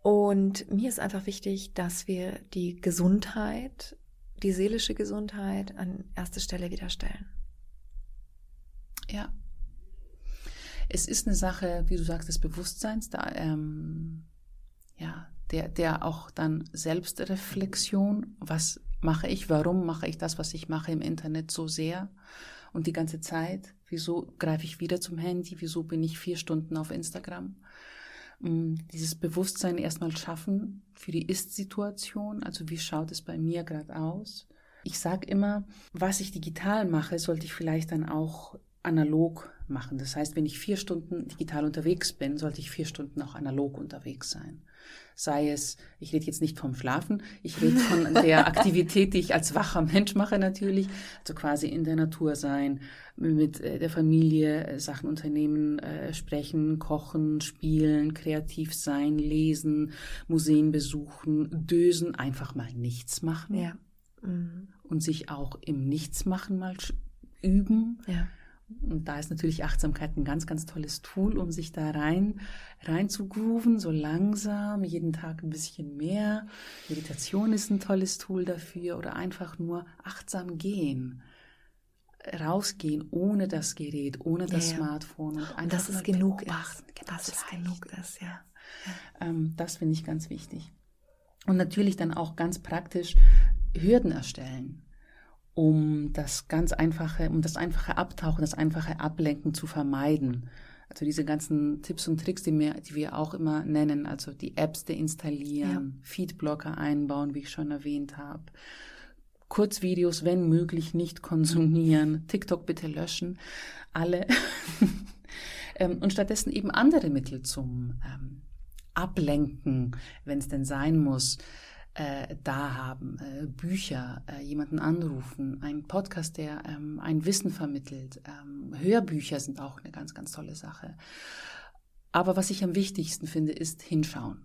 Und mir ist einfach wichtig, dass wir die Gesundheit, die seelische Gesundheit an erste Stelle wieder stellen. Ja. Es ist eine Sache, wie du sagst, des Bewusstseins. Da, ähm ja, der, der auch dann Selbstreflexion, was mache ich, warum mache ich das, was ich mache im Internet so sehr? Und die ganze Zeit, wieso greife ich wieder zum Handy, wieso bin ich vier Stunden auf Instagram, mm, dieses Bewusstsein erstmal schaffen für die Ist-Situation, also wie schaut es bei mir gerade aus. Ich sage immer, was ich digital mache, sollte ich vielleicht dann auch analog machen. Das heißt, wenn ich vier Stunden digital unterwegs bin, sollte ich vier Stunden auch analog unterwegs sein sei es, ich rede jetzt nicht vom Schlafen, ich rede von der Aktivität, die ich als wacher Mensch mache natürlich, also quasi in der Natur sein, mit äh, der Familie äh, Sachen unternehmen, äh, sprechen, kochen, spielen, kreativ sein, lesen, Museen besuchen, dösen, einfach mal nichts machen. Ja. Mhm. Und sich auch im Nichtsmachen mal üben. Ja. Und da ist natürlich Achtsamkeit ein ganz, ganz tolles Tool, um sich da rein, rein zu grooven, so langsam, jeden Tag ein bisschen mehr. Meditation ist ein tolles Tool dafür oder einfach nur achtsam gehen. Rausgehen ohne das Gerät, ohne das ja, Smartphone und einfach und das ist genug ist. Genau das ist genug ist, ja. Ähm, das finde ich ganz wichtig. Und natürlich dann auch ganz praktisch Hürden erstellen um das ganz einfache, um das einfache Abtauchen, das einfache Ablenken zu vermeiden. Also diese ganzen Tipps und Tricks, die wir, die wir auch immer nennen, also die Apps deinstallieren, ja. Feedblocker einbauen, wie ich schon erwähnt habe. Kurzvideos, wenn möglich, nicht konsumieren, TikTok bitte löschen, alle. Ähm, und stattdessen eben andere Mittel zum ähm, Ablenken, wenn es denn sein muss äh, da haben, äh, Bücher, äh, jemanden anrufen, ein Podcast, der ähm, ein Wissen vermittelt, ähm, Hörbücher sind auch eine ganz, ganz tolle Sache. Aber was ich am wichtigsten finde, ist hinschauen.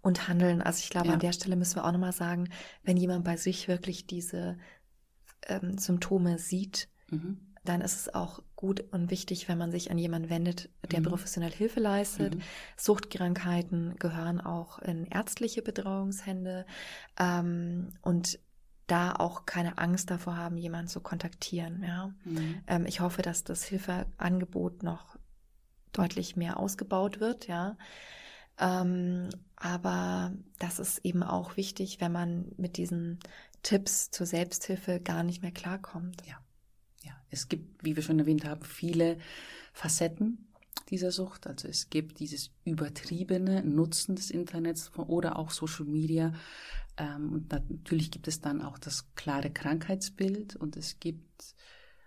Und handeln. Also ich glaube, ja. an der Stelle müssen wir auch nochmal sagen, wenn jemand bei sich wirklich diese ähm, Symptome sieht, mhm dann ist es auch gut und wichtig, wenn man sich an jemanden wendet, der mhm. professionell Hilfe leistet. Mhm. Suchtkrankheiten gehören auch in ärztliche Betreuungshände ähm, und da auch keine Angst davor haben, jemanden zu kontaktieren. Ja? Mhm. Ähm, ich hoffe, dass das Hilfeangebot noch deutlich mehr ausgebaut wird. Ja. Ähm, aber das ist eben auch wichtig, wenn man mit diesen Tipps zur Selbsthilfe gar nicht mehr klarkommt. Ja es gibt, wie wir schon erwähnt haben, viele Facetten dieser Sucht. Also es gibt dieses übertriebene Nutzen des Internets oder auch Social Media. Ähm, und natürlich gibt es dann auch das klare Krankheitsbild und es gibt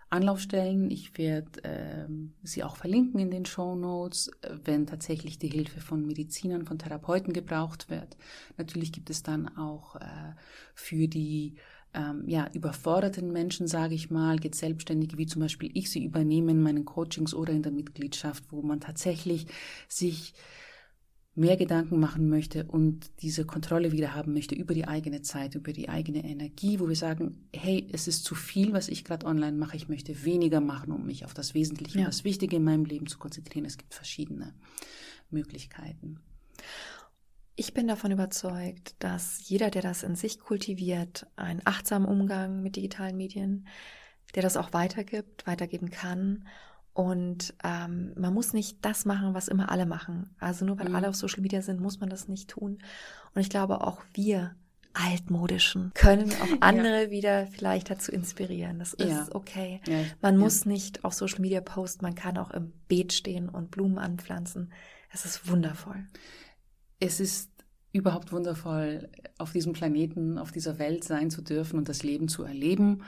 Anlaufstellen. Ich werde ähm, sie auch verlinken in den Show Notes, wenn tatsächlich die Hilfe von Medizinern, von Therapeuten gebraucht wird. Natürlich gibt es dann auch äh, für die ähm, ja, überforderten Menschen, sage ich mal, geht Selbstständige, wie zum Beispiel ich sie übernehmen in meinen Coachings oder in der Mitgliedschaft, wo man tatsächlich sich mehr Gedanken machen möchte und diese Kontrolle wieder haben möchte über die eigene Zeit, über die eigene Energie, wo wir sagen, hey, es ist zu viel, was ich gerade online mache, ich möchte weniger machen, um mich auf das Wesentliche, ja. das Wichtige in meinem Leben zu konzentrieren. Es gibt verschiedene Möglichkeiten. Ich bin davon überzeugt, dass jeder, der das in sich kultiviert, einen achtsamen Umgang mit digitalen Medien, der das auch weitergibt, weitergeben kann. Und ähm, man muss nicht das machen, was immer alle machen. Also nur weil mhm. alle auf Social Media sind, muss man das nicht tun. Und ich glaube, auch wir altmodischen können auch andere ja. wieder vielleicht dazu inspirieren. Das ist ja. okay. Ja. Man muss nicht auf Social Media posten, man kann auch im Beet stehen und Blumen anpflanzen. Es ist wundervoll es ist überhaupt wundervoll, auf diesem Planeten, auf dieser Welt sein zu dürfen und das Leben zu erleben.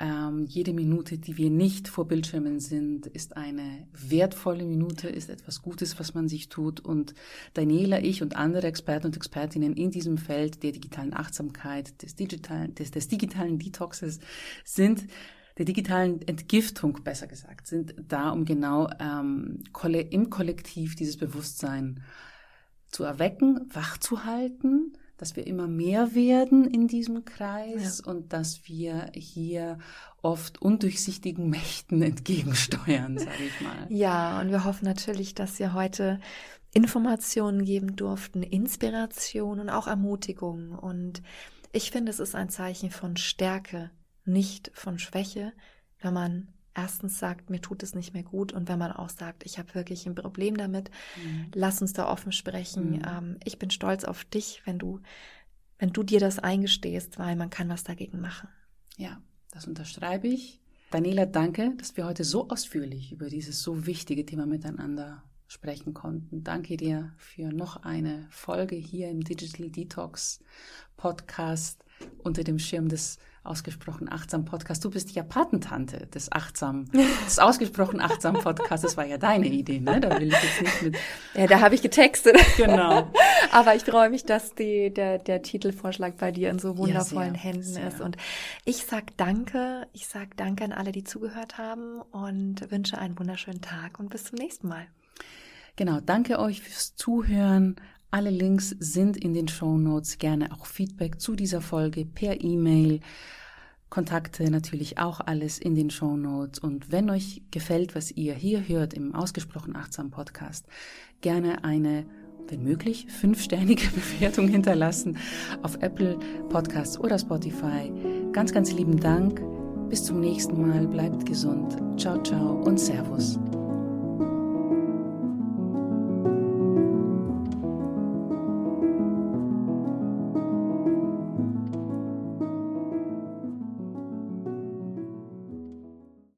Ähm, jede Minute, die wir nicht vor Bildschirmen sind, ist eine wertvolle Minute, ist etwas Gutes, was man sich tut. Und Daniela, ich und andere Experten und Expertinnen in diesem Feld der digitalen Achtsamkeit, des digitalen, des, des digitalen Detoxes sind der digitalen Entgiftung, besser gesagt, sind da, um genau ähm, im Kollektiv dieses Bewusstsein zu erwecken, wach zu halten, dass wir immer mehr werden in diesem Kreis ja. und dass wir hier oft undurchsichtigen Mächten entgegensteuern, sage ich mal. Ja, und wir hoffen natürlich, dass wir heute Informationen geben durften, Inspiration und auch Ermutigung. Und ich finde, es ist ein Zeichen von Stärke, nicht von Schwäche, wenn man erstens sagt, mir tut es nicht mehr gut und wenn man auch sagt, ich habe wirklich ein Problem damit, mhm. lass uns da offen sprechen. Mhm. Ähm, ich bin stolz auf dich, wenn du, wenn du dir das eingestehst, weil man kann was dagegen machen. Ja, das unterschreibe ich. Daniela, danke, dass wir heute so ausführlich über dieses so wichtige Thema miteinander sprechen konnten. Danke dir für noch eine Folge hier im Digital Detox Podcast unter dem Schirm des ausgesprochen achtsam Podcast. Du bist ja Patentante des achtsam, des ausgesprochen achtsam Podcasts. Das war ja deine Idee, ne? Da will ich jetzt nicht mit. Ja, da habe ich getextet. Genau. Aber ich freue mich, dass die, der, der Titelvorschlag bei dir in so wundervollen ja, sehr, Händen sehr. ist. Und ich sag Danke. Ich sag Danke an alle, die zugehört haben und wünsche einen wunderschönen Tag und bis zum nächsten Mal. Genau. Danke euch fürs Zuhören. Alle Links sind in den Show Notes. Gerne auch Feedback zu dieser Folge per E-Mail. Kontakte natürlich auch alles in den Show Notes. Und wenn euch gefällt, was ihr hier hört im Ausgesprochen Achtsam Podcast, gerne eine, wenn möglich, fünfsternige Bewertung hinterlassen auf Apple Podcasts oder Spotify. Ganz, ganz lieben Dank. Bis zum nächsten Mal. Bleibt gesund. Ciao, ciao und Servus.